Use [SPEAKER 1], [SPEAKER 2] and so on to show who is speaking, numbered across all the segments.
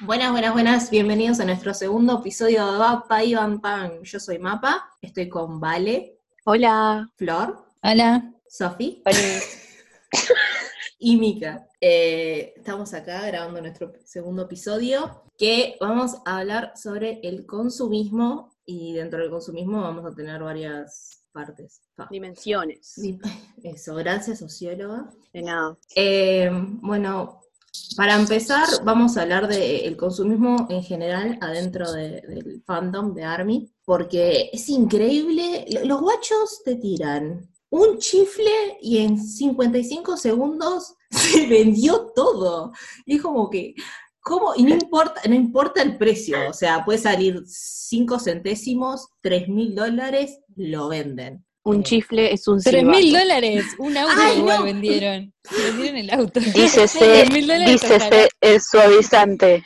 [SPEAKER 1] Buenas, buenas, buenas. Bienvenidos a nuestro segundo episodio de Mapa y Van Pan. Yo soy Mapa, estoy con Vale,
[SPEAKER 2] Hola.
[SPEAKER 1] Flor,
[SPEAKER 3] Hola.
[SPEAKER 1] Sofi y Mika. Eh, estamos acá grabando nuestro segundo episodio que vamos a hablar sobre el consumismo y dentro del consumismo vamos a tener varias partes. Pa.
[SPEAKER 2] Dimensiones.
[SPEAKER 1] Eso, gracias socióloga.
[SPEAKER 2] De nada.
[SPEAKER 1] Eh, bueno, para empezar, vamos a hablar del consumismo en general adentro de- del fandom de Army, porque es increíble. Lo- Los guachos te tiran un chifle y en 55 segundos se vendió todo. Y es como que, ¿cómo? Y no importa, no importa el precio, o sea, puede salir 5 centésimos, 3 mil dólares, lo venden.
[SPEAKER 2] Un chifle es un
[SPEAKER 3] Tres mil dólares, un auto
[SPEAKER 1] Ay,
[SPEAKER 3] igual
[SPEAKER 1] no.
[SPEAKER 3] vendieron. Vendieron el auto.
[SPEAKER 4] Dícese, dícese el suavizante.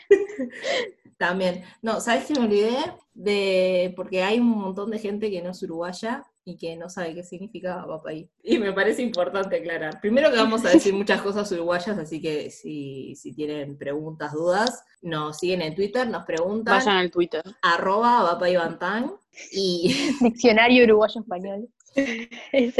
[SPEAKER 1] También. No, ¿sabes qué me olvidé? De, porque hay un montón de gente que no es uruguaya y que no sabe qué significa papaí. Y me parece importante aclarar. Primero que vamos a decir muchas cosas uruguayas, así que si, si tienen preguntas, dudas, nos siguen en Twitter, nos preguntan,
[SPEAKER 2] Vayan al Twitter.
[SPEAKER 1] arroba vapaibantán, y,
[SPEAKER 5] Diccionario uruguayo-español.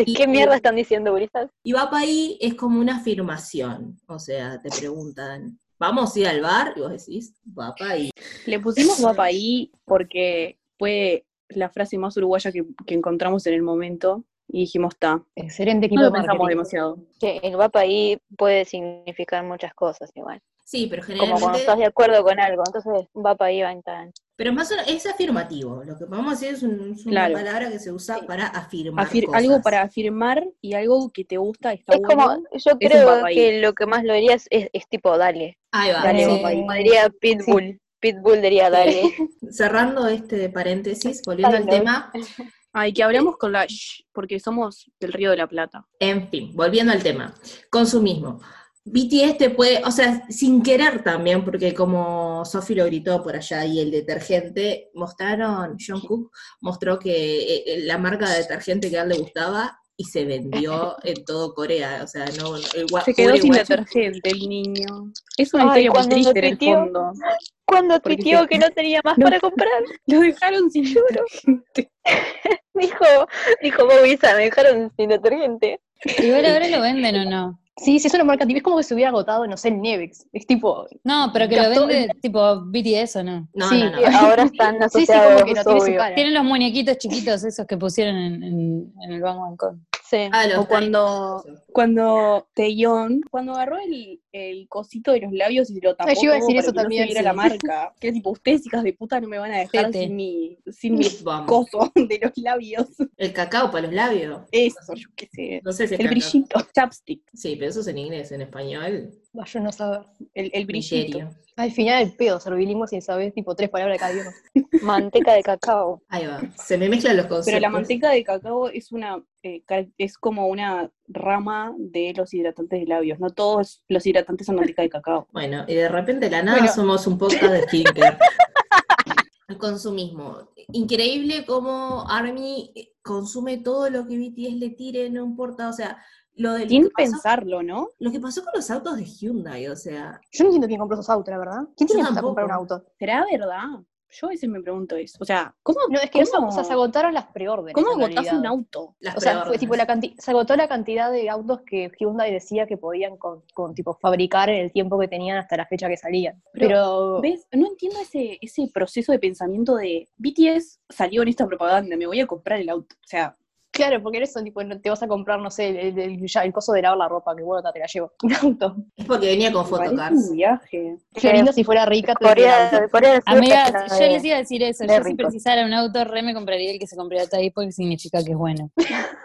[SPEAKER 1] Y-
[SPEAKER 4] ¿Qué mierda están diciendo, gurisas?
[SPEAKER 1] y vapaí es como una afirmación. O sea, te preguntan, ¿vamos a ir al bar? Y vos decís, vapaí.
[SPEAKER 2] Le pusimos guapa ahí porque fue la frase más uruguaya que, que encontramos en el momento y dijimos, está.
[SPEAKER 5] Excelente equipo
[SPEAKER 2] No
[SPEAKER 5] de
[SPEAKER 2] lo pensamos
[SPEAKER 5] marketing.
[SPEAKER 2] demasiado.
[SPEAKER 4] Que el guapa ahí puede significar muchas cosas igual.
[SPEAKER 1] Sí, pero
[SPEAKER 4] Como cuando
[SPEAKER 1] generalmente...
[SPEAKER 4] estás de acuerdo con algo. Entonces, guapa ahí va en tan.
[SPEAKER 1] Pero es más una- es afirmativo. Lo que vamos a decir es, un- es una
[SPEAKER 2] Claro.
[SPEAKER 1] palabra que se usa para afirmar
[SPEAKER 2] Afir-
[SPEAKER 1] cosas.
[SPEAKER 2] algo para afirmar y algo que te gusta, está
[SPEAKER 4] Es
[SPEAKER 2] bueno.
[SPEAKER 4] como, yo creo que lo que más lo diría es, tipo, dale.
[SPEAKER 1] Ahí va.
[SPEAKER 4] Dale,
[SPEAKER 3] sí.
[SPEAKER 4] Como diría Pitbull. Pitbull diría, dale.
[SPEAKER 1] Cerrando este paréntesis, volviendo al tema.
[SPEAKER 2] Ay, que hablamos con la shh, porque somos del Río de la Plata.
[SPEAKER 1] En fin, volviendo al tema. Consumismo. BTS te puede, o sea, sin querer también, porque como Sophie lo gritó por allá y el detergente, mostraron, John Cook mostró que eh, eh, la marca de detergente que a él le gustaba y se vendió en todo Corea. O sea, no, el
[SPEAKER 2] Se quedó sin
[SPEAKER 1] guacho-
[SPEAKER 2] detergente el niño. Es una
[SPEAKER 4] Ay,
[SPEAKER 2] historia muy
[SPEAKER 4] cuando
[SPEAKER 2] triste en el fondo.
[SPEAKER 4] Cuando tuiteó que no tenía más
[SPEAKER 2] No.
[SPEAKER 4] para comprar,
[SPEAKER 2] Lo dejaron sin detergente.
[SPEAKER 4] dijo, dijo Bobisa, me dejaron sin detergente.
[SPEAKER 3] Igual ahora lo venden o no.
[SPEAKER 5] Sí, sí, es una marca, tipo, es como que se hubiera agotado, no sé, en Nevex. Es tipo,
[SPEAKER 3] No, pero que lo vende tipo BTS o no.
[SPEAKER 1] No,
[SPEAKER 5] Sí,
[SPEAKER 1] no, no.
[SPEAKER 4] Y ahora están
[SPEAKER 5] sí, sí,
[SPEAKER 4] asociados,
[SPEAKER 5] como que no tiene su cara.
[SPEAKER 3] Tienen los muñequitos chiquitos esos que pusieron en, en, en el Bang Bang Con.
[SPEAKER 4] Sí.
[SPEAKER 1] Ah, los
[SPEAKER 2] O cuando, cuando Taeyong, cuando agarró el, el cosito de los labios y se lo tapó
[SPEAKER 5] Ay, yo iba a decir eso también,
[SPEAKER 2] viera
[SPEAKER 5] sí.
[SPEAKER 2] la marca. Que tipo, ustedes hijas de puta no me van a dejar sin mi, sin mi coso de los labios.
[SPEAKER 1] El cacao para los labios.
[SPEAKER 2] Eso, yo qué sé.
[SPEAKER 1] No sé si es
[SPEAKER 2] El
[SPEAKER 1] cacao.
[SPEAKER 2] brillito, chapstick,
[SPEAKER 1] Sí, pero eso es en inglés, en español.
[SPEAKER 5] Vaya no saber.
[SPEAKER 2] el, el brillito.
[SPEAKER 1] Misterio.
[SPEAKER 5] Al final el pedo, servilingüe sin saber, tipo, tres palabras de cada idioma.
[SPEAKER 4] Manteca de cacao.
[SPEAKER 1] Ahí va. Se me mezclan los conceptos.
[SPEAKER 2] Pero la manteca de cacao es una eh, es como una rama de los hidratantes de labios. No todos los hidratantes son manteca de cacao.
[SPEAKER 1] Bueno, y de repente de la nada
[SPEAKER 5] Bueno.
[SPEAKER 1] somos un podcast de skincare. El consumismo. Increíble cómo Army consume todo lo que BTS le tire, no importa, o sea, lo del
[SPEAKER 2] Sin
[SPEAKER 1] pasó-
[SPEAKER 2] pensarlo, ¿no?
[SPEAKER 1] Lo que pasó con los autos de Hyundai, o sea,
[SPEAKER 5] Yo no entiendo quién compró esos autos, la verdad. ¿Quién tiene que comprar un auto?
[SPEAKER 2] ¿Será verdad? Yo a veces me pregunto eso. O sea, ¿cómo,
[SPEAKER 5] No, es que
[SPEAKER 2] ¿Cómo?
[SPEAKER 5] o sea, se agotaron las preórdenes.
[SPEAKER 2] ¿cómo agotás
[SPEAKER 5] realidad.
[SPEAKER 2] un auto?
[SPEAKER 1] las
[SPEAKER 5] O sea, fue tipo la canti- se agotó la cantidad de autos que Hyundai decía que podían con, con, tipo fabricar en el tiempo que tenían hasta la fecha que salían. Pero,
[SPEAKER 2] ¿Ves? No entiendo ese, ese proceso de pensamiento de BTS salió en esta propaganda, me voy a comprar el auto. O sea,
[SPEAKER 5] claro, porque eso, tipo, no te vas a comprar, no sé, el, el- ya, el coso de lavar la ropa, que bueno, te la llevo. Un auto.
[SPEAKER 1] Es porque venía con photocars.
[SPEAKER 2] un viaje.
[SPEAKER 5] Qué lindo si fuera rica, te
[SPEAKER 4] Corea,
[SPEAKER 5] auto.
[SPEAKER 4] Corea del Sur
[SPEAKER 3] Amiga, yo les iba a decir eso.
[SPEAKER 4] de
[SPEAKER 3] Yo si precisara un auto, re me compraría el que se compró ahí porque significa que es bueno.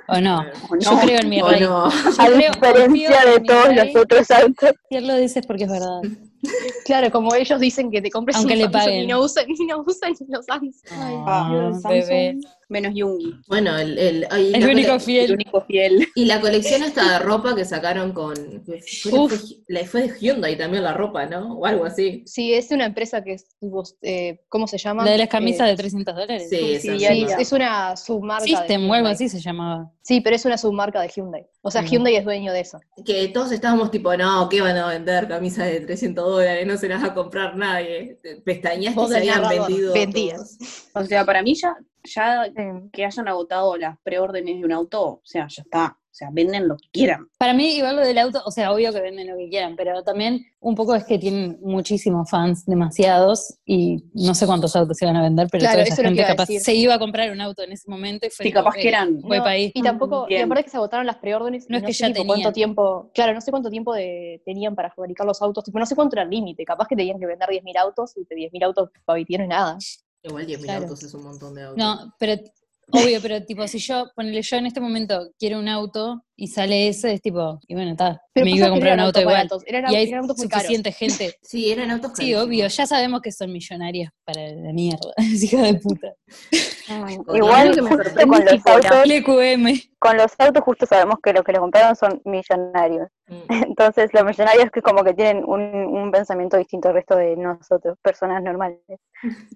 [SPEAKER 3] ¿O no?
[SPEAKER 2] ¿O no?
[SPEAKER 3] Yo creo en mi rey.
[SPEAKER 1] no.
[SPEAKER 4] A diferencia de todos los otros autos.
[SPEAKER 3] Si él lo dices porque es verdad.
[SPEAKER 5] Claro, como ellos dicen que te compres
[SPEAKER 3] Aunque
[SPEAKER 5] un
[SPEAKER 3] le
[SPEAKER 5] Samsung
[SPEAKER 3] paguen.
[SPEAKER 5] y no usan, y no usan los Samsung.
[SPEAKER 2] Ay,
[SPEAKER 3] Ah,
[SPEAKER 2] Dios,
[SPEAKER 3] bebé.
[SPEAKER 2] Menos Yungi.
[SPEAKER 1] Bueno, el, el, ay,
[SPEAKER 3] El único
[SPEAKER 2] El
[SPEAKER 3] fiel.
[SPEAKER 2] único fiel.
[SPEAKER 1] Y la colección esta de ropa que sacaron con. Fue,
[SPEAKER 3] Uf.
[SPEAKER 1] fue- de Hyundai también la ropa, ¿no? O algo así.
[SPEAKER 5] Sí, es una empresa que es, eh, ¿cómo se llama?
[SPEAKER 3] La de las camisas
[SPEAKER 5] Eh,
[SPEAKER 3] de 300 dólares.
[SPEAKER 1] Sí,
[SPEAKER 5] Sí,
[SPEAKER 1] misma.
[SPEAKER 5] es, es una submarca. de
[SPEAKER 3] System o algo así se llamaba.
[SPEAKER 5] Sí, pero es una submarca de Hyundai. O sea,
[SPEAKER 3] Mm.
[SPEAKER 5] Hyundai es dueño de eso.
[SPEAKER 1] Que todos estábamos tipo, no, ¿qué van a vender? Camisas de 300 dólares, no se las va a comprar nadie. Pestañaste y
[SPEAKER 5] Vos
[SPEAKER 1] se habían vendido.
[SPEAKER 5] vendías.
[SPEAKER 1] todos.
[SPEAKER 2] O sea, para mí ya, ya
[SPEAKER 4] Sí.
[SPEAKER 2] que hayan agotado las preórdenes de un auto, o sea, ya está. O sea, venden lo que quieran.
[SPEAKER 3] Para mí, igual lo del auto, o sea, obvio que venden lo que quieran, pero también un poco es que tienen muchísimos fans, demasiados, y no sé cuántos autos se van a vender, pero
[SPEAKER 5] Claro,
[SPEAKER 3] toda esa
[SPEAKER 5] eso
[SPEAKER 3] gente capaz
[SPEAKER 5] decir.
[SPEAKER 3] se iba a comprar un auto en ese momento y fue
[SPEAKER 2] Sí, capaz que eran.
[SPEAKER 5] No,
[SPEAKER 3] para ahí.
[SPEAKER 5] Y tampoco, y
[SPEAKER 2] Bien.
[SPEAKER 5] aparte que se agotaron las preórdenes, y
[SPEAKER 3] No es que
[SPEAKER 5] sé
[SPEAKER 3] ya
[SPEAKER 5] tipo,
[SPEAKER 3] tenían.
[SPEAKER 5] cuánto tiempo, claro, no sé cuánto tiempo de- tenían para fabricar los autos, tipo, no sé cuánto era el límite, capaz que tenían que vender 10.000 autos y de 10.000 autos para no es nada.
[SPEAKER 1] Igual 10.000
[SPEAKER 3] Claro.
[SPEAKER 1] autos es un montón de autos.
[SPEAKER 3] No, pero obvio, pero tipo, si yo, ponele yo en este momento quiero un auto y sale ese, es tipo, y bueno, está,
[SPEAKER 5] Pero
[SPEAKER 3] me iba a comprar un auto igual.
[SPEAKER 5] baratos, eran,
[SPEAKER 3] Y hay
[SPEAKER 5] eran autos muy caros.
[SPEAKER 3] suficiente gente.
[SPEAKER 1] Sí, eran autos
[SPEAKER 3] Sí, obvio, ya sabemos que son millonarias para la mierda, hija de puta.
[SPEAKER 4] Igual
[SPEAKER 2] que
[SPEAKER 4] justo con los autos, con los autos justo sabemos que los que los compraron son millonarios.
[SPEAKER 1] Mm.
[SPEAKER 4] Entonces los millonarios que como que tienen un, un pensamiento distinto al resto de nosotros, personas normales.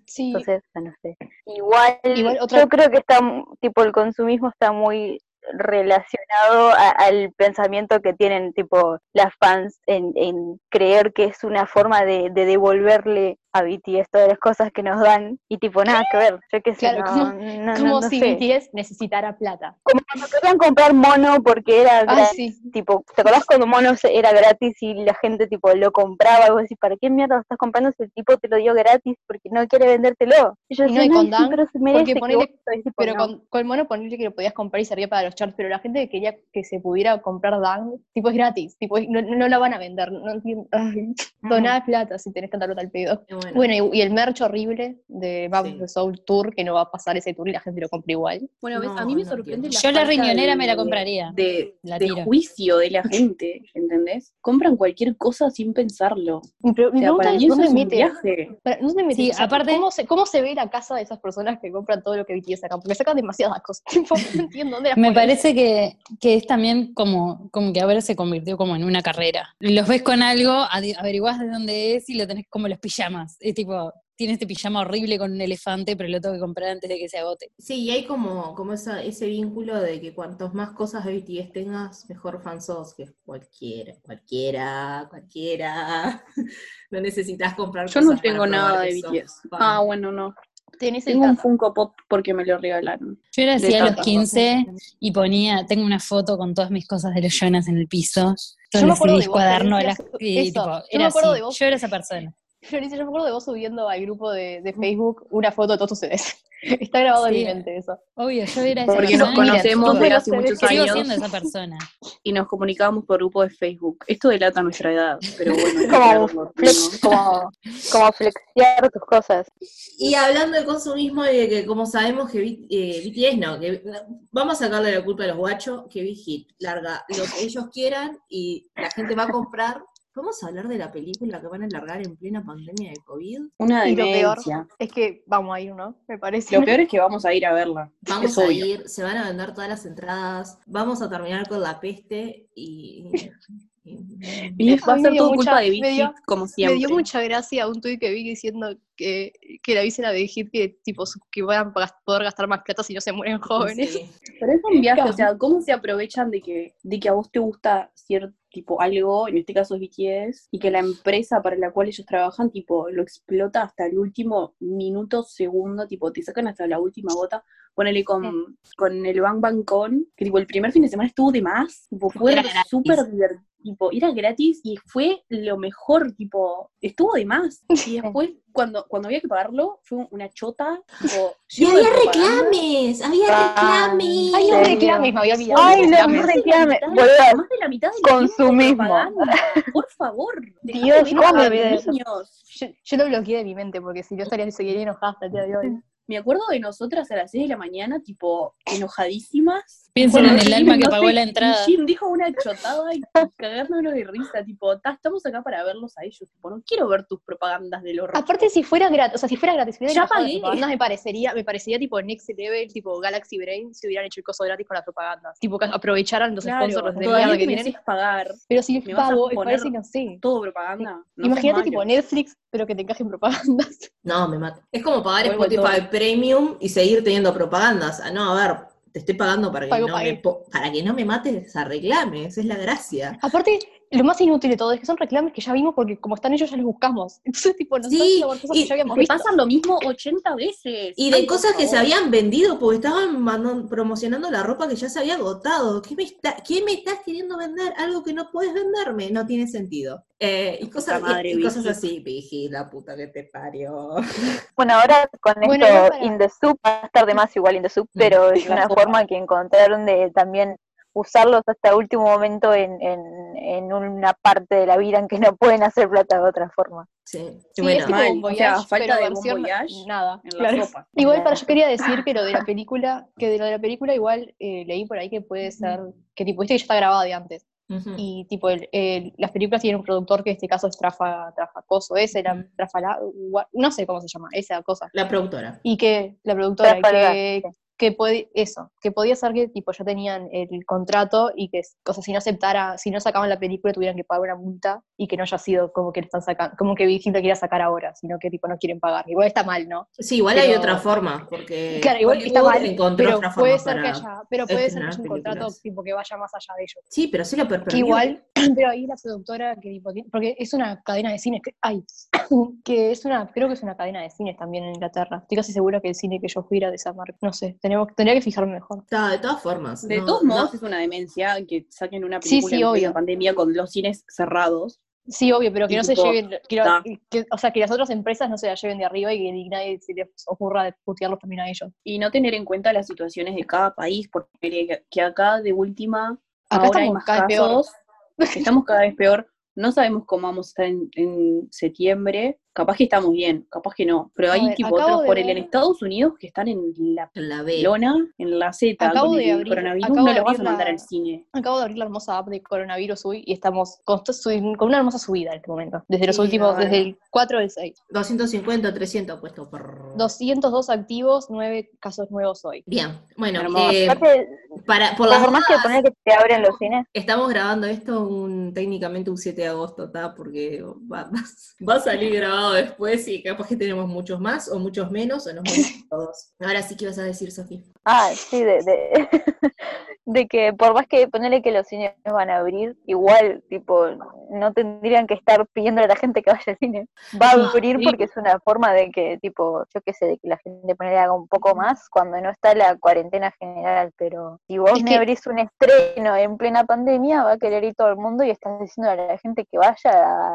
[SPEAKER 5] Sí,
[SPEAKER 4] Entonces, ya no sé. Igual,
[SPEAKER 5] Igual otra-
[SPEAKER 4] yo creo que está, tipo, el consumismo está muy relacionado a- al pensamiento que tienen, tipo, las fans en, en creer que es una forma de, de devolverle a BTS todas las cosas que nos dan y, tipo, nada que ver. Yo qué sé,
[SPEAKER 5] Claro,
[SPEAKER 4] no,
[SPEAKER 5] como-
[SPEAKER 4] no- no-
[SPEAKER 5] como
[SPEAKER 4] no
[SPEAKER 5] si
[SPEAKER 4] sé.
[SPEAKER 5] BTS necesitara plata.
[SPEAKER 4] Como cuando querían comprar mono porque era gratis,
[SPEAKER 5] sí.
[SPEAKER 4] tipo, ¿te acordás cuando mono se- era gratis y la gente, tipo, lo compraba? Y vos decís, ¿para qué mierda lo estás comprando si el tipo te lo dio gratis porque no quiere vendértelo? Y yo
[SPEAKER 5] Y no,
[SPEAKER 4] decía,
[SPEAKER 5] y con
[SPEAKER 4] sí,
[SPEAKER 5] Dan,
[SPEAKER 4] pero se merece
[SPEAKER 5] porque
[SPEAKER 4] que
[SPEAKER 5] ponele-
[SPEAKER 4] vos lo des", tipo,
[SPEAKER 5] Pero
[SPEAKER 4] no.
[SPEAKER 5] con, con el mono ponerle que lo podías comprar y servía para los charts, pero la gente que quería que se pudiera comprar Dan, tipo es gratis, tipo no, no la van a vender, no entiendo. Ay, de plata si tenés tanta plata al pedo.
[SPEAKER 1] Bueno,
[SPEAKER 5] Bueno, y, y el merch horrible de Maps
[SPEAKER 1] Sí.
[SPEAKER 5] the Soul Tour, que no va a pasar ese tour y la gente lo compra igual.
[SPEAKER 2] Bueno, ves, a
[SPEAKER 1] No,
[SPEAKER 2] mí me
[SPEAKER 1] no
[SPEAKER 2] sorprende la
[SPEAKER 3] Yo la riñonera
[SPEAKER 2] de-
[SPEAKER 3] me la compraría.
[SPEAKER 2] De,
[SPEAKER 3] La
[SPEAKER 2] de
[SPEAKER 3] tiro.
[SPEAKER 2] juicio de la gente, ¿entendés? Compran cualquier cosa sin pensarlo.
[SPEAKER 5] Mi, pre-
[SPEAKER 2] O sea,
[SPEAKER 5] pregunta
[SPEAKER 2] para
[SPEAKER 5] es,
[SPEAKER 2] mí eso
[SPEAKER 5] ¿dónde
[SPEAKER 2] es un
[SPEAKER 5] mete?
[SPEAKER 2] viaje.
[SPEAKER 5] Para- ¿Dónde mete?
[SPEAKER 3] Sí,
[SPEAKER 5] o sea,
[SPEAKER 3] aparte-
[SPEAKER 5] ¿cómo se, ¿cómo se ve la casa de esas personas que compran todo lo que BTS sacan? Porque sacan demasiadas cosas. No entiendo dónde las
[SPEAKER 3] Me
[SPEAKER 5] ponen.
[SPEAKER 3] parece que, que es también como, como que ahora se convirtió como en una carrera. Los ves con algo, averiguás de dónde es y lo tenés como los pijamas. Es tipo, tiene este pijama horrible con un elefante, pero lo tengo que comprar antes de que se agote.
[SPEAKER 1] Sí, y hay como, como esa, ese vínculo de que cuantos más cosas de BTS tengas, mejor fan sos, que cualquiera, cualquiera, cualquiera. No necesitas comprar
[SPEAKER 2] Yo no
[SPEAKER 1] cosas
[SPEAKER 2] tengo nada de BTS.
[SPEAKER 1] fan.
[SPEAKER 2] Ah, bueno, no.
[SPEAKER 5] Tenés
[SPEAKER 2] Tengo un. Funko Pop porque me lo regalaron.
[SPEAKER 3] Yo era
[SPEAKER 2] De
[SPEAKER 3] así a los
[SPEAKER 2] Tata.
[SPEAKER 3] 15 y ponía, tengo una foto con todas mis cosas de los Jonas en el piso.
[SPEAKER 5] Yo me acuerdo de
[SPEAKER 3] tipo,
[SPEAKER 5] Yo me
[SPEAKER 3] era
[SPEAKER 5] acuerdo de vos.
[SPEAKER 3] Yo era esa persona.
[SPEAKER 5] Florencia, yo me acuerdo de vos subiendo al grupo de, de Facebook una foto de todos tus CDs. Está grabado en
[SPEAKER 3] Sí.
[SPEAKER 5] mi mente eso.
[SPEAKER 3] Obvio, yo era esa
[SPEAKER 2] Porque nos
[SPEAKER 3] persona. y era
[SPEAKER 2] conocemos
[SPEAKER 3] tipo,
[SPEAKER 2] de
[SPEAKER 5] Mira,
[SPEAKER 2] hace muchos
[SPEAKER 3] Sigo
[SPEAKER 2] años
[SPEAKER 3] siendo esa persona.
[SPEAKER 2] y nos comunicábamos por grupo de Facebook. Esto delata nuestra edad, pero bueno.
[SPEAKER 4] Como, flex, como, como flexiar tus cosas.
[SPEAKER 1] Y hablando de consumismo y de que como sabemos que eh, BTS no, que vamos a sacarle la culpa a los guachos, que Big Hit larga lo que ellos quieran y la gente va a comprar. ¿Vamos a hablar de la película que van a largar en plena pandemia de COVID?
[SPEAKER 2] Una
[SPEAKER 5] lo peor es que vamos a ir, ¿no? Me parece.
[SPEAKER 2] Lo peor es que vamos a ir a verla.
[SPEAKER 1] Vamos
[SPEAKER 2] es
[SPEAKER 1] a
[SPEAKER 2] obvio.
[SPEAKER 1] ir, se van a vender todas las entradas, vamos a terminar con la peste y... y-
[SPEAKER 2] va
[SPEAKER 5] A
[SPEAKER 2] a ser
[SPEAKER 5] me dio
[SPEAKER 2] todo
[SPEAKER 5] mucha-
[SPEAKER 2] culpa de Big
[SPEAKER 5] me dio-
[SPEAKER 2] Hit, como
[SPEAKER 5] Me
[SPEAKER 2] siempre.
[SPEAKER 5] dio mucha gracia un tuit que vi diciendo que, que la viste la de Hit que tipo que van a poder gastar más plata si no se mueren jóvenes.
[SPEAKER 1] Sí.
[SPEAKER 2] Pero es un viaje, o sea, ¿cómo se aprovechan de que, de que a vos te gusta cierto tipo algo, en este caso es BTS, y que la empresa para la cual ellos trabajan, tipo, lo explota hasta el último minuto, segundo, tipo, te sacan hasta la última gota. Ponele con, con el Bang Bang Con, que tipo, el primer fin de semana estuvo de más, tipo, fue súper divertido. Tipo, era gratis y fue lo mejor, tipo, estuvo de más. Y después, cuando, cuando había que pagarlo, fue una chota, tipo,
[SPEAKER 1] Y había reclames, había reclames.
[SPEAKER 5] Ay, no
[SPEAKER 4] ¿En serio?
[SPEAKER 5] reclames, me había olvidado.
[SPEAKER 4] Ay,
[SPEAKER 5] de
[SPEAKER 4] no,
[SPEAKER 5] reclames.
[SPEAKER 2] Más de la mitad- de
[SPEAKER 4] consumismo.
[SPEAKER 2] Por favor.
[SPEAKER 4] Dios, ¿cómo me olvidé.
[SPEAKER 5] Yo, yo lo bloqueé de mi mente porque si yo estaría seguiría enojada hasta el día de hoy.
[SPEAKER 2] Me acuerdo de nosotras a las 6 de la mañana, tipo, enojadísimas.
[SPEAKER 3] Piensen en el alma que pagó la entrada.
[SPEAKER 2] Jim dijo una chotada y cagándonos de risa, tipo, "Ta, estamos acá para verlos a ellos, tipo, no quiero ver tus propagandas del horror.
[SPEAKER 5] Aparte, si fuera gratis, o sea, si fuera gratis, si
[SPEAKER 2] Ya pagué.
[SPEAKER 5] propagandas, me parecería, me parecería tipo Next Level, tipo Galaxy Brain, si hubieran hecho el coso gratis con las propagandas. Tipo, que aprovecharan los
[SPEAKER 2] Claro,
[SPEAKER 5] sponsors de mierda que tienen.
[SPEAKER 2] pagar
[SPEAKER 5] Pero si
[SPEAKER 2] me
[SPEAKER 5] pago, me parece que no sé.
[SPEAKER 2] todo propaganda. no
[SPEAKER 5] Imagínate tipo Netflix, pero que te encajen propagandas.
[SPEAKER 1] No, me mata. Es como pagar Spotify. Premium y seguir teniendo propagandas. Ah, no, a ver, te estoy pagando para que,
[SPEAKER 5] Pago,
[SPEAKER 1] no, me, para que no me mates a reclames, es la gracia.
[SPEAKER 5] Aparte, lo más inútil de todo es que son reclames que ya vimos porque como están ellos ya los buscamos. Entonces, tipo, nos
[SPEAKER 1] Sí,
[SPEAKER 5] cosas
[SPEAKER 1] y-
[SPEAKER 5] que ya habíamos visto.
[SPEAKER 2] pasan lo mismo 80 veces.
[SPEAKER 1] Y de
[SPEAKER 2] Ay,
[SPEAKER 1] cosas que se habían vendido porque estaban mandando- promocionando la ropa que ya se había agotado. ¿Qué me, está- qué me estás queriendo vender? Algo que no puedes venderme. No tiene sentido. Eh, y cosas,
[SPEAKER 2] madre,
[SPEAKER 1] y- y cosas así, Piji, la puta que te parió.
[SPEAKER 4] Bueno, ahora con
[SPEAKER 5] Bueno,
[SPEAKER 4] esto,
[SPEAKER 5] para-
[SPEAKER 4] In the Soup, va a estar de más igual In the Soup,
[SPEAKER 1] Mm,
[SPEAKER 4] pero es una forma que encontraron de también usarlos hasta último momento en, en, en una parte de la vida en que no pueden hacer plata de otra forma.
[SPEAKER 1] Sí.
[SPEAKER 5] Sí,
[SPEAKER 1] bueno,
[SPEAKER 5] es tipo
[SPEAKER 2] Mal,
[SPEAKER 5] Bon
[SPEAKER 2] o sea,
[SPEAKER 5] Voyage,
[SPEAKER 2] falta de
[SPEAKER 5] versión
[SPEAKER 2] Voyage
[SPEAKER 5] nada.
[SPEAKER 2] en la
[SPEAKER 5] claro.
[SPEAKER 2] sopa.
[SPEAKER 5] Igual para yo quería decir que lo de la película, que de lo de la película igual eh, leí por ahí que puede ser, que tipo, que ya está grabado de antes. Y tipo, el, el- las películas tienen un productor que en este caso es Trafa, Trafacoso, ese era
[SPEAKER 1] Ujú.
[SPEAKER 5] Trafala, no sé cómo se llama, esa cosa.
[SPEAKER 1] La productora.
[SPEAKER 5] Y que la productora,
[SPEAKER 4] Trafalgar,
[SPEAKER 5] que. Que puede, eso, que podía ser que tipo ya tenían el contrato y que, o sea, si no aceptara, si no sacaban la película tuvieran que pagar una multa y que no haya sido como que le están sacando, como que Vigil la quiera sacar ahora, sino que tipo no quieren pagar. Igual está mal, ¿no?
[SPEAKER 1] Sí, igual hay otra forma, porque
[SPEAKER 5] Claro, igual está mal, pero puede ser que haya, pero puede ser que haya un contrato tipo que vaya más allá de ellos.
[SPEAKER 1] Sí, pero sí lo per-
[SPEAKER 5] Que
[SPEAKER 1] perdió.
[SPEAKER 5] igual, pero ahí la productora que tipo, porque es una cadena de cines, que, ay, que es una, creo que es una cadena de cines también en Inglaterra. Estoy casi segura que el cine que yo fui era de esa marca. No sé, tenemos, tendría que fijarme mejor.
[SPEAKER 1] Está, de todas formas.
[SPEAKER 2] De
[SPEAKER 1] no-
[SPEAKER 2] todos
[SPEAKER 1] no-
[SPEAKER 2] modos, es una demencia que saquen una
[SPEAKER 5] Sí,
[SPEAKER 2] película
[SPEAKER 5] sí, obvio.
[SPEAKER 2] pandemia con los cines cerrados.
[SPEAKER 5] Sí, obvio, pero que no se lleven, que, o sea, que las otras empresas no se la lleven de arriba y que nadie se les ocurra de putearlos también a ellos.
[SPEAKER 2] Y no tener en cuenta las situaciones de cada país, porque que- acá de última,
[SPEAKER 5] Acá
[SPEAKER 2] ahora hay
[SPEAKER 5] estamos
[SPEAKER 2] más
[SPEAKER 5] cada vez peor.
[SPEAKER 2] casos, estamos cada vez peor. No sabemos cómo vamos a estar en, en septiembre. Capaz que estamos bien, capaz que no. Pero hay
[SPEAKER 5] ver,
[SPEAKER 2] tipo otros por el
[SPEAKER 5] ver-
[SPEAKER 2] en Estados Unidos que están en la
[SPEAKER 1] La B.
[SPEAKER 2] lona, en la Z,
[SPEAKER 5] Acabo
[SPEAKER 2] con
[SPEAKER 5] de
[SPEAKER 2] el
[SPEAKER 5] abrir-
[SPEAKER 2] coronavirus,
[SPEAKER 5] acabo
[SPEAKER 2] no los vas a mandar
[SPEAKER 5] la-
[SPEAKER 2] al cine.
[SPEAKER 5] Acabo de abrir la hermosa app de coronavirus hoy y estamos con, con una hermosa subida en este momento. Desde los
[SPEAKER 2] Sí,
[SPEAKER 5] últimos, desde el 4 del 6.
[SPEAKER 1] 250, 300 puesto por...
[SPEAKER 5] 202 activos, 9 casos nuevos hoy.
[SPEAKER 1] Bien, bueno,
[SPEAKER 2] Hermoso.
[SPEAKER 1] eh, para, por las
[SPEAKER 4] por más que poner que te abren los cines,
[SPEAKER 1] estamos grabando esto un, técnicamente un 7 de agosto, ¿tá? Porque va, va- va a salir grabado después y capaz que tenemos muchos más o muchos menos o nos morimos todos. Ahora sí que vas a decir, Sofía.
[SPEAKER 4] Ah, sí, de, de, de que por más que ponerle que los cines van a abrir, igual, tipo, no tendrían que estar pidiendo a la gente que vaya al cine. Va a
[SPEAKER 1] Ah,
[SPEAKER 4] abrir
[SPEAKER 2] sí.
[SPEAKER 4] porque es una forma de que, tipo, yo qué sé, de que la gente ponele haga un poco más cuando no está la cuarentena general, pero si vos
[SPEAKER 5] Es
[SPEAKER 4] me
[SPEAKER 5] que-
[SPEAKER 4] abrís un estreno en plena pandemia, va a querer ir todo el mundo y estás diciendo a la gente que vaya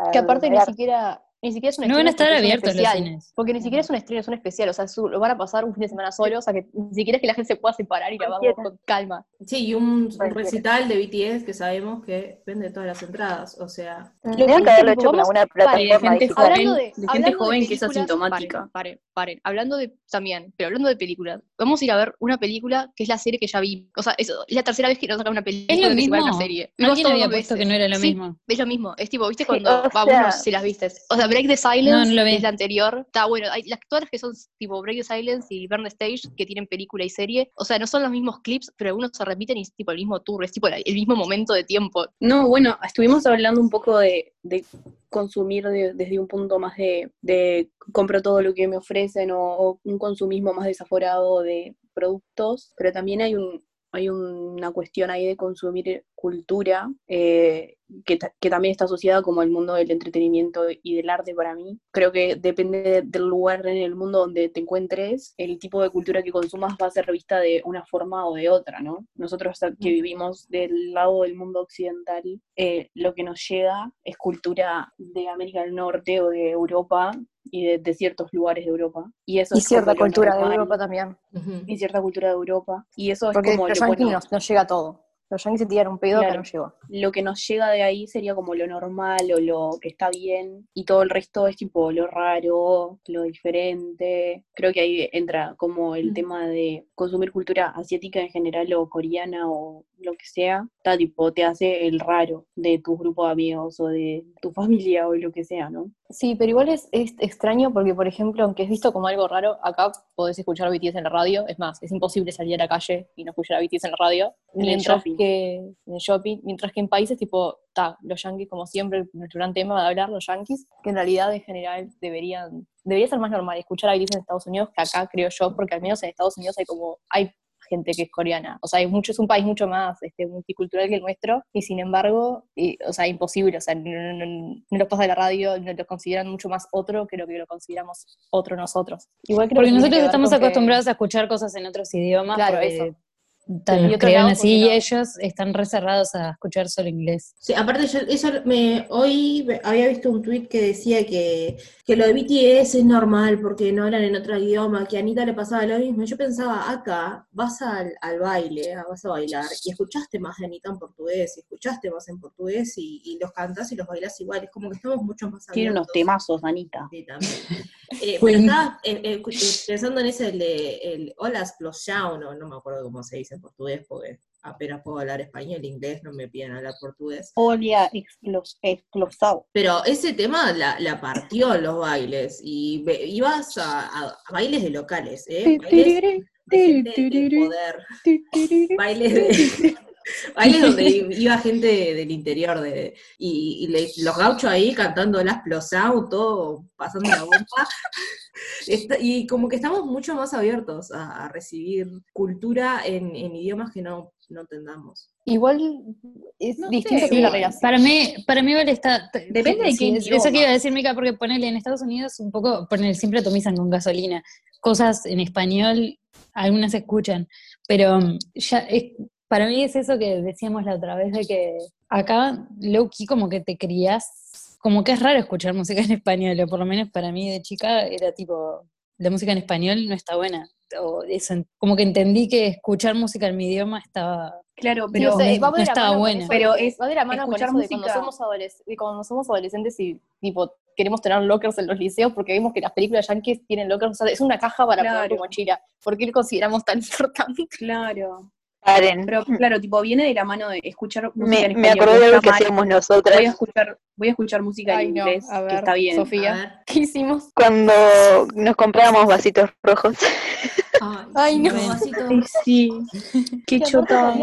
[SPEAKER 4] a
[SPEAKER 5] Que aparte ni siquiera, ni siquiera es un
[SPEAKER 3] No van a
[SPEAKER 5] estreno
[SPEAKER 3] estar
[SPEAKER 5] porque es
[SPEAKER 3] abiertos los cines.
[SPEAKER 5] Porque ni siquiera es un estreno, es un especial. O sea, su- lo van a pasar un fin de semana solo, o sea que ni siquiera es que la gente se pueda separar y la vamos con calma.
[SPEAKER 1] Sí, y un, recital de BTS que sabemos que vende todas las entradas, o sea...
[SPEAKER 4] Tendrían
[SPEAKER 5] que
[SPEAKER 4] que haberlo
[SPEAKER 5] tipo,
[SPEAKER 4] hecho con alguna plataforma
[SPEAKER 2] gente
[SPEAKER 4] digital.
[SPEAKER 2] joven.
[SPEAKER 5] Hablando de,
[SPEAKER 2] de gente
[SPEAKER 5] hablando de
[SPEAKER 2] joven que es asintomática.
[SPEAKER 5] Paren, paren, paren. Hablando de también, pero hablando de películas, vamos a ir a ver una película que es la serie que ya vi. O sea, es, es la tercera vez que nos sacan una película
[SPEAKER 3] Es lo mismo.
[SPEAKER 5] una serie.
[SPEAKER 3] Alguien había puesto que no era lo
[SPEAKER 5] Sí,
[SPEAKER 3] mismo.
[SPEAKER 5] Es lo mismo. Es tipo, ¿viste
[SPEAKER 4] Sí,
[SPEAKER 5] cuando
[SPEAKER 4] o
[SPEAKER 5] va
[SPEAKER 4] sea-
[SPEAKER 5] uno si las viste? O sea, Break the Silence
[SPEAKER 3] No, no
[SPEAKER 5] es la anterior. Está bueno. Hay las todas las que son tipo Break the Silence y Burn the Stage que tienen película y serie. O sea, no son los mismos clips, pero algunos se repiten y es tipo el mismo tour, es tipo el mismo momento de tiempo.
[SPEAKER 2] No, bueno, estuvimos hablando un poco de, de consumir de- desde un punto más de, de compro todo lo que me ofrecen o, o un consumismo más desaforado de productos, pero también hay un hay una cuestión ahí de consumir cultura eh, que, ta- que también está asociada como al mundo del entretenimiento y del arte para mí. Creo que depende de- del lugar en el mundo donde te encuentres, el tipo de cultura que consumas va a ser vista de una forma o de otra, ¿no? Nosotros que vivimos del lado del mundo occidental, eh, lo que nos llega es cultura de América del Norte o de Europa y de, de ciertos lugares de Europa. Y eso
[SPEAKER 5] Y
[SPEAKER 2] es
[SPEAKER 5] cierta
[SPEAKER 2] como lo
[SPEAKER 5] cultura de Europa también.
[SPEAKER 1] ujú.
[SPEAKER 2] y cierta cultura de Europa. Y eso es
[SPEAKER 5] Porque
[SPEAKER 2] como lo
[SPEAKER 5] los yankees
[SPEAKER 2] bueno.
[SPEAKER 5] llega todo. Los yankees se tiran un pedo que
[SPEAKER 2] Claro.
[SPEAKER 5] no llegó.
[SPEAKER 2] Lo que nos llega de ahí sería como lo normal o lo que está bien, y todo el resto es tipo lo raro, lo diferente. Creo que ahí entra como el
[SPEAKER 5] Mm.
[SPEAKER 2] tema de consumir cultura asiática en general o coreana o lo que sea. Está tipo, te hace el raro de tu grupo de amigos o de tu familia o lo que sea, ¿no?
[SPEAKER 5] Sí, pero igual es, es extraño porque, por ejemplo, aunque es visto como algo raro, acá podés escuchar BTS en la radio. Es más, es imposible salir a la calle y no escuchar a BTS en la radio.
[SPEAKER 2] En
[SPEAKER 5] mientras que en el shopping, mientras que en países tipo, ta, los yankees, como siempre, nuestro gran tema de hablar, los yankees, que en realidad en general deberían, debería ser más normal escuchar a BTS en Estados Unidos que acá, creo yo, porque al menos en Estados Unidos hay como, hay gente que es coreana. O sea, hay mucho, es un país mucho más este, multicultural que el nuestro, y sin embargo, y, o sea, imposible, o sea, no, no, no- no los pasa de la radio, no los consideran mucho más otro que lo que lo consideramos otro nosotros. Igual creo
[SPEAKER 3] Porque
[SPEAKER 5] que
[SPEAKER 3] nosotros estamos
[SPEAKER 5] que-
[SPEAKER 3] acostumbrados a escuchar cosas en otros idiomas.
[SPEAKER 5] Claro,
[SPEAKER 3] porque
[SPEAKER 5] eso. Y
[SPEAKER 3] crearon
[SPEAKER 5] lado,
[SPEAKER 3] así y
[SPEAKER 5] no-
[SPEAKER 3] ellos están reserrados a escuchar solo inglés.
[SPEAKER 1] Sí, aparte yo eso me hoy había visto un tweet que decía que, que lo de BTS es normal porque no hablan en otro idioma, que a Anita le pasaba lo mismo. Yo pensaba, acá vas al, al baile, ah, vas a bailar, y escuchaste más de Anita en portugués, y escuchaste más en portugués, y, y los cantás y los bailás igual, es como que estamos mucho más
[SPEAKER 2] Tiene unos temazos, Anita.
[SPEAKER 1] Sí, también. Eh, pero
[SPEAKER 3] un-
[SPEAKER 1] estaba eh, eh, eh, pensando en ese, el de el Hola no me acuerdo cómo se dice en portugués, porque apenas puedo hablar español, inglés, no me piden hablar portugués.
[SPEAKER 2] Olia explos, explosado.
[SPEAKER 1] Pero ese tema la, la partió en los bailes, y ibas a, a- a bailes de locales, ¿eh? Bailes de poder, bailes de... Bailes donde iba gente del interior de, y, y le- los gauchos ahí cantando las explosado, todo pasando la bomba. Está- y como que estamos mucho más abiertos a, a recibir cultura en, en idiomas que no, no entendamos.
[SPEAKER 5] Igual es
[SPEAKER 2] No
[SPEAKER 5] distinto
[SPEAKER 2] sé,
[SPEAKER 5] que
[SPEAKER 2] sí.
[SPEAKER 5] la relación.
[SPEAKER 3] Para mí, para mí vale está.
[SPEAKER 2] Depende de
[SPEAKER 3] es- Eso que iba a decir Mica, porque ponele en Estados Unidos un poco, ponele, siempre atomizan con gasolina. Cosas en español, algunas se escuchan, pero ya es- para mí es eso que decíamos la otra vez, de que acá, low key, como que te crías, como que es raro escuchar música en español, o por lo menos para mí de chica era tipo, la música en español no está buena. O eso, como que entendí que escuchar música en mi idioma estaba
[SPEAKER 2] Claro,
[SPEAKER 5] Sí,
[SPEAKER 2] pero
[SPEAKER 5] o sea,
[SPEAKER 3] no-
[SPEAKER 5] va
[SPEAKER 3] estaba buena.
[SPEAKER 2] Pero es
[SPEAKER 5] va de la mano con
[SPEAKER 2] escuchar
[SPEAKER 5] eso de cuando somos, adoles- de cuando somos adolescentes y tipo queremos tener lockers en los liceos porque vimos que las películas yankees tienen lockers, o sea, es una caja para poner
[SPEAKER 2] Claro.
[SPEAKER 5] tu mochila. ¿Por qué lo consideramos tan importante?
[SPEAKER 2] claro.
[SPEAKER 4] Karen.
[SPEAKER 2] Pero claro, tipo, viene de la mano de escuchar música
[SPEAKER 4] Me,
[SPEAKER 2] en
[SPEAKER 4] me
[SPEAKER 2] español.
[SPEAKER 4] acordé de algo que hacíamos nosotras
[SPEAKER 2] Voy a escuchar, voy a escuchar música
[SPEAKER 5] Ay,
[SPEAKER 2] en
[SPEAKER 5] no,
[SPEAKER 2] inglés,
[SPEAKER 5] a ver,
[SPEAKER 2] que está bien.
[SPEAKER 5] Sofía. ¿Qué hicimos?
[SPEAKER 4] cuando nos comprábamos vasitos rojos.
[SPEAKER 1] Ay,
[SPEAKER 5] Ay, no.
[SPEAKER 1] los vasitos.
[SPEAKER 2] Ay, sí, qué chota.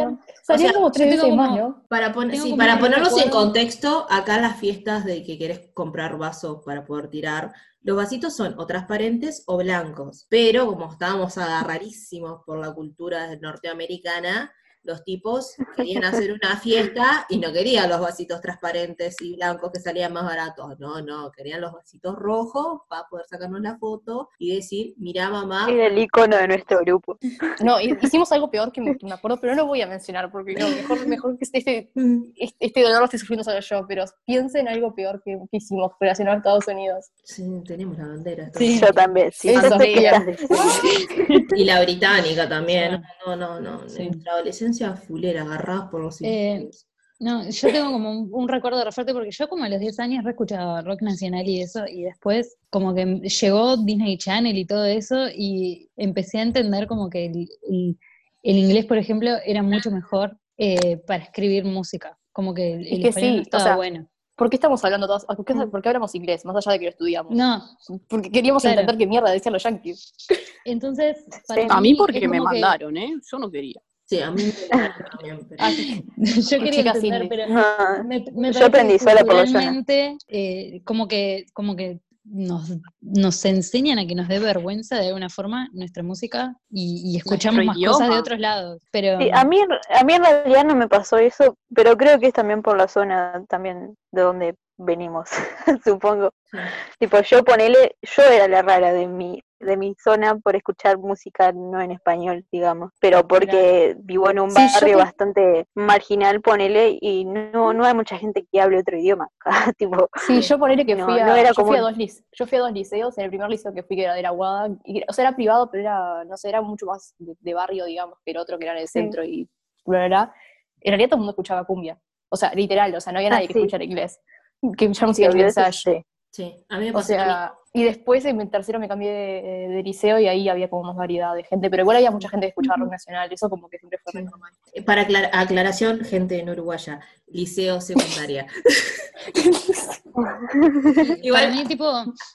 [SPEAKER 1] Sea,
[SPEAKER 5] como tres veces más, ¿no?
[SPEAKER 1] Para, pon- sí, para ponerlos en contexto, acá las fiestas de que querés comprar vasos para poder tirar, los vasitos son o transparentes o blancos, pero como estábamos agarrarísimos por la cultura norteamericana, los tipos querían hacer una fiesta y no querían los vasitos transparentes y blancos que salían más baratos, no, no, querían los vasitos rojos para poder sacarnos la foto y decir, mirá mamá,
[SPEAKER 4] Era el icono de nuestro grupo.
[SPEAKER 5] No, hi- hicimos algo peor que me, que me acuerdo, pero no lo voy a mencionar porque no, mejor, mejor que este, este, este dolor lo esté sufriendo solo yo, pero piensen en algo peor que, que hicimos relacionado a Estados Unidos.
[SPEAKER 1] sí, tenemos la bandera.
[SPEAKER 3] Sí.
[SPEAKER 4] Yo también, sí.
[SPEAKER 5] Eso sí.
[SPEAKER 1] Y la británica también. No, no, no.
[SPEAKER 3] Sí.
[SPEAKER 1] Nuestra adolescencia fulera, agarrados por los
[SPEAKER 3] Eh. No, yo tengo como un, un recuerdo re fuerte porque yo como a los 10 años re escuchaba rock nacional y eso, y después como que llegó Disney Channel y todo eso, y empecé a entender como que el, el- el inglés, por ejemplo, era mucho mejor eh, para escribir música, como que el,
[SPEAKER 5] Es que
[SPEAKER 3] español
[SPEAKER 5] sí,
[SPEAKER 3] no
[SPEAKER 5] o
[SPEAKER 3] estaba
[SPEAKER 5] sea,
[SPEAKER 3] bueno.
[SPEAKER 5] ¿Por qué estamos hablando todos? ¿Por qué, por qué hablamos inglés? Más allá de que lo estudiamos.
[SPEAKER 3] No,
[SPEAKER 5] Porque queríamos
[SPEAKER 3] Claro.
[SPEAKER 5] entender qué mierda decían los yankees.
[SPEAKER 3] entonces... Para
[SPEAKER 4] Sí.
[SPEAKER 2] A mí porque me
[SPEAKER 3] como que-
[SPEAKER 2] mandaron, ¿eh? Yo no quería.
[SPEAKER 1] Sí, a mí me también. pero-
[SPEAKER 5] Ah,
[SPEAKER 3] yo quería entender, pero
[SPEAKER 4] No,
[SPEAKER 3] me, me
[SPEAKER 4] Yo aprendí sola por
[SPEAKER 3] eh, como que, como que nos, nos enseñan a que nos dé vergüenza de alguna forma nuestra música y, y escuchamos más cosas de otros lados. Pero
[SPEAKER 4] Sí, a mí, a mí en realidad no me pasó eso, pero creo que es también por la zona también de donde venimos, supongo.
[SPEAKER 1] Sí.
[SPEAKER 4] Tipo, yo ponele, yo era la rara de mi, de mi zona por escuchar música no en español, digamos, pero porque vivo en un
[SPEAKER 5] Sí, yo
[SPEAKER 4] barrio
[SPEAKER 5] te-
[SPEAKER 4] bastante marginal, ponele, y no, no hay mucha gente que hable otro idioma. tipo,
[SPEAKER 5] Sí, yo ponele que
[SPEAKER 4] No,
[SPEAKER 5] fui a,
[SPEAKER 4] no era
[SPEAKER 5] yo fui a dos liceos, yo fui a dos liceos, en el primer liceo que fui que era de la Guada, y- o sea, era privado, pero era, no sé, era mucho más de, de barrio, digamos, que el otro que era en el
[SPEAKER 4] Sí.
[SPEAKER 5] centro y bla, bla, bla. en realidad todo el mundo escuchaba cumbia. O sea, literal, o sea, no había
[SPEAKER 4] Ah,
[SPEAKER 5] nadie que
[SPEAKER 4] sí.
[SPEAKER 5] escuchara inglés. Que escuchara música
[SPEAKER 4] Sí,
[SPEAKER 5] inglesa.
[SPEAKER 4] Sí.
[SPEAKER 1] Sí, a mí me
[SPEAKER 5] O
[SPEAKER 1] pasó mismo.
[SPEAKER 5] sea, y después en tercero me cambié de, de liceo y ahí había como más variedad de gente, pero igual había mucha gente que escuchaba rock nacional, eso como que siempre fue re normal.
[SPEAKER 1] Para aclar- aclaración, gente en Uruguaya, liceo, secundaria. Igual-
[SPEAKER 3] Para mí, tipo,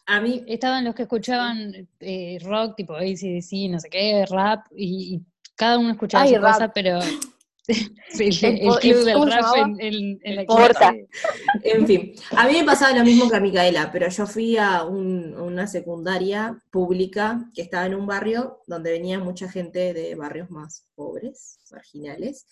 [SPEAKER 1] A mí,
[SPEAKER 3] estaban los que escuchaban eh, rock, tipo ACDC, no sé qué, rap, y, y cada uno escuchaba
[SPEAKER 5] Ay,
[SPEAKER 3] su
[SPEAKER 5] rap.
[SPEAKER 3] cosa, pero sí, el, club
[SPEAKER 5] el-
[SPEAKER 3] del en, en- en la
[SPEAKER 4] Porta.
[SPEAKER 1] en fin, a mí me pasaba lo mismo que a Micaela, pero yo fui a un- una secundaria pública que estaba en un barrio donde venía mucha gente de barrios más pobres, marginales,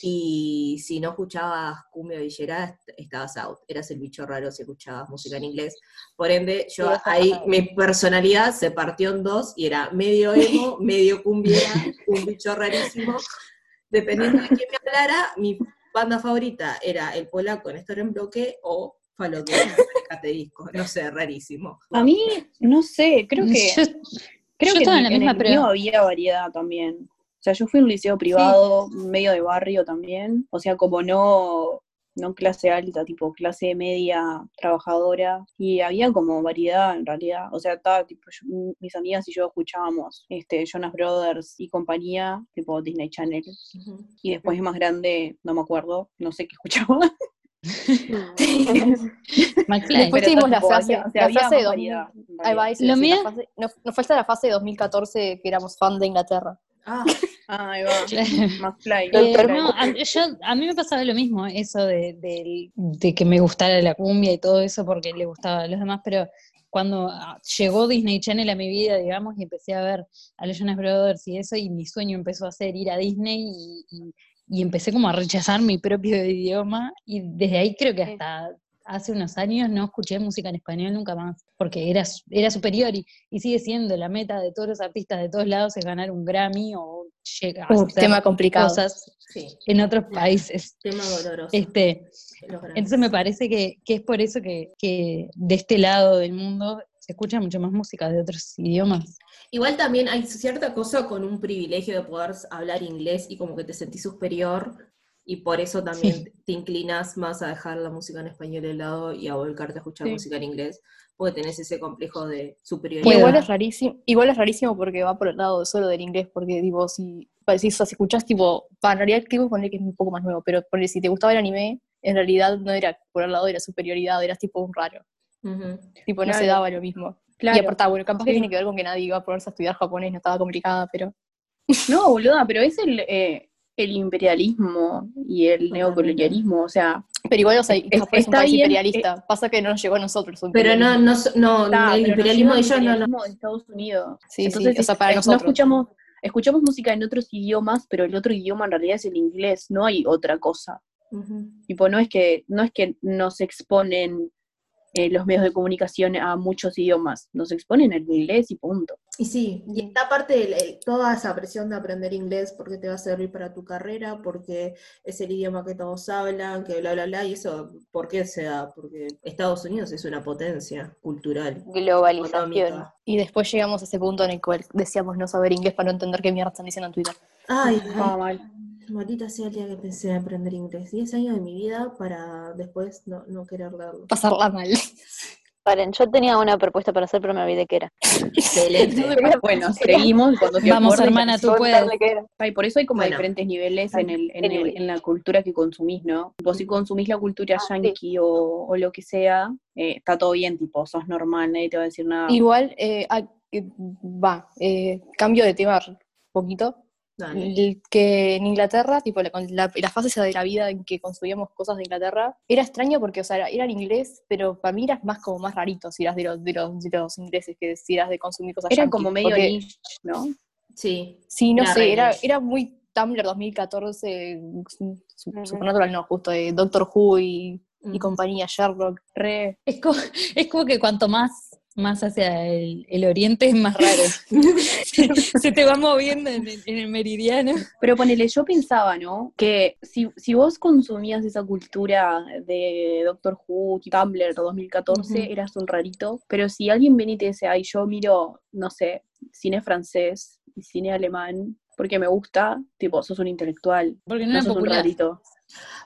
[SPEAKER 1] y si no escuchabas cumbia villera, est- estabas out, eras el bicho raro si escuchabas música en inglés. Por ende, yo ahí, mi personalidad se partió en dos y era medio emo, medio cumbiera, un bicho rarísimo. Dependiendo de quién me hablara, mi banda favorita era el polaco en Historia en Bloque o Falote de Disco. No sé, rarísimo.
[SPEAKER 2] A mí, no sé, creo que,
[SPEAKER 3] Yo,
[SPEAKER 2] creo
[SPEAKER 3] yo
[SPEAKER 2] que
[SPEAKER 3] en la
[SPEAKER 2] en
[SPEAKER 3] misma,
[SPEAKER 2] el
[SPEAKER 3] pero-
[SPEAKER 2] mío había variedad también. O sea, yo fui a un liceo privado, medio de barrio también. O sea, como no, no clase alta, tipo clase media trabajadora. Y había como variedad en realidad. O sea, estaba tipo, yo- mis amigas y yo escuchábamos este, Jonas Brothers y compañía, tipo Disney Channel. Y después más grande, no me acuerdo, no sé qué escuchaba.
[SPEAKER 5] Después
[SPEAKER 2] Pero
[SPEAKER 5] tuvimos la fase,
[SPEAKER 2] había- o sea,
[SPEAKER 5] la de
[SPEAKER 2] más
[SPEAKER 5] 2000.
[SPEAKER 2] variedad, en
[SPEAKER 5] Ahí va,
[SPEAKER 2] realidad.
[SPEAKER 5] eso,
[SPEAKER 3] Lo
[SPEAKER 5] sí,
[SPEAKER 3] mío-
[SPEAKER 5] la fase- nos, nos falta la fase de 2014 que éramos fan de Inglaterra.
[SPEAKER 1] Ah,
[SPEAKER 2] ahí va.
[SPEAKER 3] Claro.
[SPEAKER 2] McFly.
[SPEAKER 3] Eh, no, a, yo- a mí me pasaba lo mismo, eso de, que me gustara la cumbia y todo eso porque le gustaba a los demás, pero cuando ah, llegó Disney Channel a mi vida, digamos, y empecé a ver a los Jonas Brothers y eso, y mi sueño empezó a ser ir a Disney y, y- y empecé como a rechazar mi propio idioma, y desde ahí creo que hasta hace unos años no escuché música en español nunca más, porque era, era superior y, y sigue siendo la meta de todos los artistas de todos lados es ganar un Grammy o llegar a
[SPEAKER 5] Un
[SPEAKER 3] hacer
[SPEAKER 5] tema complicado.
[SPEAKER 3] cosas
[SPEAKER 1] sí,
[SPEAKER 3] en otros países.
[SPEAKER 1] tema doloroso.
[SPEAKER 3] Este, entonces me parece que, que es por eso que, que de este lado del mundo se escucha mucho más música de otros idiomas.
[SPEAKER 1] Igual también hay cierta cosa con un privilegio de poder hablar inglés y como que te sentís superior y por eso también te inclinas más a dejar la música en español de lado y a volcarte a escuchar
[SPEAKER 2] Sí.
[SPEAKER 1] música en inglés, porque tenés ese complejo de superioridad.
[SPEAKER 5] igual es rarísimo, igual es rarísimo porque va por el lado solo del inglés, porque digo, si, si, si escuchás tipo, para en realidad tipo poner que es un poco más nuevo, pero ponele, si te gustaba el anime, en realidad no era por el lado de la superioridad, eras tipo un raro. Tipo, no se daba lo mismo.
[SPEAKER 2] Claro.
[SPEAKER 5] Y aparte, bueno, capaz que
[SPEAKER 2] Sí.
[SPEAKER 5] tiene que ver con que nadie iba a ponerse a estudiar japonés, no estaba complicada, pero
[SPEAKER 2] No, boluda, pero es el, eh, el imperialismo y el neocolonialismo, o sea,
[SPEAKER 5] pero igual, o sea,
[SPEAKER 2] Es-
[SPEAKER 5] Japón es un
[SPEAKER 2] está
[SPEAKER 5] país
[SPEAKER 2] bien,
[SPEAKER 5] imperialista. Pasa que no nos llegó a nosotros.
[SPEAKER 1] Pero no, no, no,
[SPEAKER 2] está,
[SPEAKER 1] el imperialismo de
[SPEAKER 2] el
[SPEAKER 1] ellos no, no.
[SPEAKER 2] de Estados Unidos.
[SPEAKER 5] Sí,
[SPEAKER 2] Entonces,
[SPEAKER 5] sí, o sea, para
[SPEAKER 2] es- no
[SPEAKER 5] nosotros.
[SPEAKER 2] escuchamos, escuchamos música en otros idiomas, pero el otro idioma en realidad es el inglés, no hay otra cosa.
[SPEAKER 1] Ujú.
[SPEAKER 2] Tipo, no es que, no es que nos exponen eh, los medios de comunicación a muchos idiomas, nos exponen el inglés y punto.
[SPEAKER 1] Y sí, y está aparte el- el- toda esa presión de aprender inglés porque te va a servir para tu carrera, porque es el idioma que todos hablan, que bla, bla, bla, y eso, ¿por qué se da? Porque Estados Unidos es una potencia cultural,
[SPEAKER 4] Globalización.
[SPEAKER 1] económica.
[SPEAKER 5] Y después llegamos a ese punto en el cual decíamos no saber inglés para no entender qué mierda están diciendo en Twitter.
[SPEAKER 1] Ay,
[SPEAKER 2] mal.
[SPEAKER 1] Maldita sea el día que pensé en aprender inglés. 10 años de mi vida para después no, no querer leerlo.
[SPEAKER 5] Pasarla mal.
[SPEAKER 4] Paren, yo tenía una propuesta para hacer, pero me olvidé que era.
[SPEAKER 1] Excelente.
[SPEAKER 2] Bueno, seguimos cuando te
[SPEAKER 3] Vamos, hermana, tú puedes.
[SPEAKER 2] Ay, por eso hay como
[SPEAKER 1] Bueno.
[SPEAKER 2] diferentes niveles en, el, en, el- en la cultura que consumís, ¿no? Vos si consumís la cultura
[SPEAKER 4] Ah, sí.
[SPEAKER 2] yankee o, o lo que sea, eh, está todo bien, tipo, sos normal, nadie te va a decir nada.
[SPEAKER 5] Igual, eh, ah, eh, va, eh, cambio de tema un poquito.
[SPEAKER 1] Dale.
[SPEAKER 5] Que en Inglaterra, tipo, la, la, la fase esa de la vida en que consumíamos cosas de Inglaterra, era extraño porque, o sea, era, era en inglés, pero para mí eras más como más rarito si eras de los, de los, de los ingleses que si eras de consumir cosas
[SPEAKER 2] Era
[SPEAKER 5] yankees,
[SPEAKER 2] como medio
[SPEAKER 5] porque-
[SPEAKER 2] niche, ¿no?
[SPEAKER 1] Sí.
[SPEAKER 5] Sí, no
[SPEAKER 1] Era
[SPEAKER 5] sé, era, era muy Tumblr 2014, su-
[SPEAKER 4] Ujú.
[SPEAKER 5] Supernatural no, justo de Doctor Who y, y
[SPEAKER 1] Ujú.
[SPEAKER 5] compañía, Sherlock.
[SPEAKER 2] Re.
[SPEAKER 3] Es como, es como que cuanto más, más hacia el, el oriente es más raro. Se te va moviendo en el, en el meridiano.
[SPEAKER 2] Pero ponele, yo pensaba, ¿no? Que si, si vos consumías esa cultura de Doctor Who, Tumblr 2014,
[SPEAKER 1] Ujú.
[SPEAKER 2] eras un rarito. Pero si alguien viene y te dice, ay, yo miro, no sé, cine francés y cine alemán, porque me gusta, tipo, sos un intelectual,
[SPEAKER 3] Porque no
[SPEAKER 2] no sos un
[SPEAKER 3] popular.
[SPEAKER 2] rarito.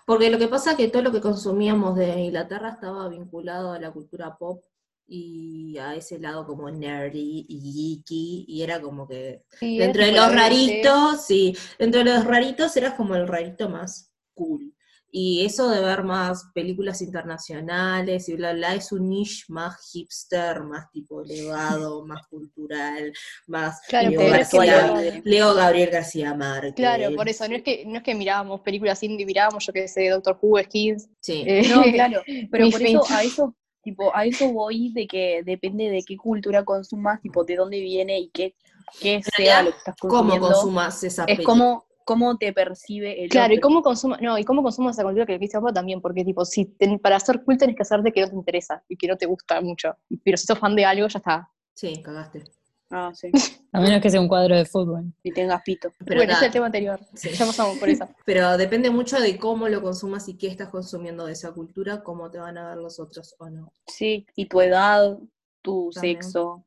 [SPEAKER 1] Porque lo que pasa es que todo lo que consumíamos de Inglaterra estaba vinculado a la cultura pop y a ese lado como nerdy y geeky, y era como que
[SPEAKER 5] Sí,
[SPEAKER 1] dentro de los raritos, sí, dentro de los raritos eras como el rarito más cool. Y eso de ver más películas internacionales y bla, bla, es un niche más hipster, más tipo elevado, más cultural, más
[SPEAKER 5] Claro,
[SPEAKER 1] Leo,
[SPEAKER 5] es que
[SPEAKER 1] Leo Gabriel García Márquez.
[SPEAKER 5] Claro, por eso, no es que, no es que mirábamos películas indie, mirábamos, yo qué sé, Doctor Who, Skins.
[SPEAKER 1] Sí.
[SPEAKER 5] eh,
[SPEAKER 2] No, claro, pero por eso, a eso, tipo, a eso voy de que depende de qué cultura consumas, tipo, de dónde viene y qué, qué sea lo que estás
[SPEAKER 1] ¿Cómo
[SPEAKER 2] consumiendo.
[SPEAKER 1] consumas esa
[SPEAKER 2] es
[SPEAKER 1] película?
[SPEAKER 2] como, cómo te percibe el
[SPEAKER 5] Claro, y cómo consuma, no, y cómo consumas esa cultura que dice Pablo también, porque tipo, si ten- para ser cool tenés que hacerte que no te interesa y que no te gusta mucho. Pero si sos fan de algo, ya está.
[SPEAKER 1] Sí, cagaste.
[SPEAKER 2] Ah, sí,
[SPEAKER 3] A menos que sea un cuadro de fútbol.
[SPEAKER 2] y tengas pito.
[SPEAKER 1] Pero,
[SPEAKER 5] bueno, ese es el tema anterior.
[SPEAKER 1] sí.
[SPEAKER 5] Ya pasamos por eso.
[SPEAKER 1] Pero depende mucho de cómo lo consumas y qué estás consumiendo de esa cultura, cómo te van a ver los otros o no.
[SPEAKER 2] Sí, y tu edad, tu
[SPEAKER 1] También.
[SPEAKER 2] sexo,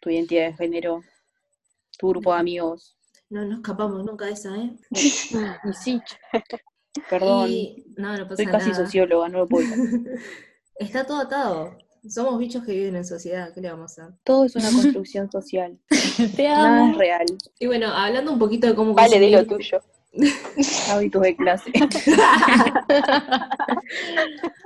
[SPEAKER 2] tu identidad de género, tu grupo de amigos.
[SPEAKER 1] No nos escapamos nunca de esa, ¿eh?
[SPEAKER 2] Y sí, perdón,
[SPEAKER 1] Y- no, no pasa
[SPEAKER 2] soy casi
[SPEAKER 1] nada.
[SPEAKER 2] socióloga, no lo puedo.
[SPEAKER 1] Está todo atado. Somos bichos que viven en sociedad, ¿qué le vamos a hacer?
[SPEAKER 2] Todo es una construcción social,
[SPEAKER 3] Te
[SPEAKER 2] nada es real.
[SPEAKER 1] Y bueno, hablando un poquito de cómo
[SPEAKER 4] Vale, di lo tuyo.
[SPEAKER 2] Hábitos de clase.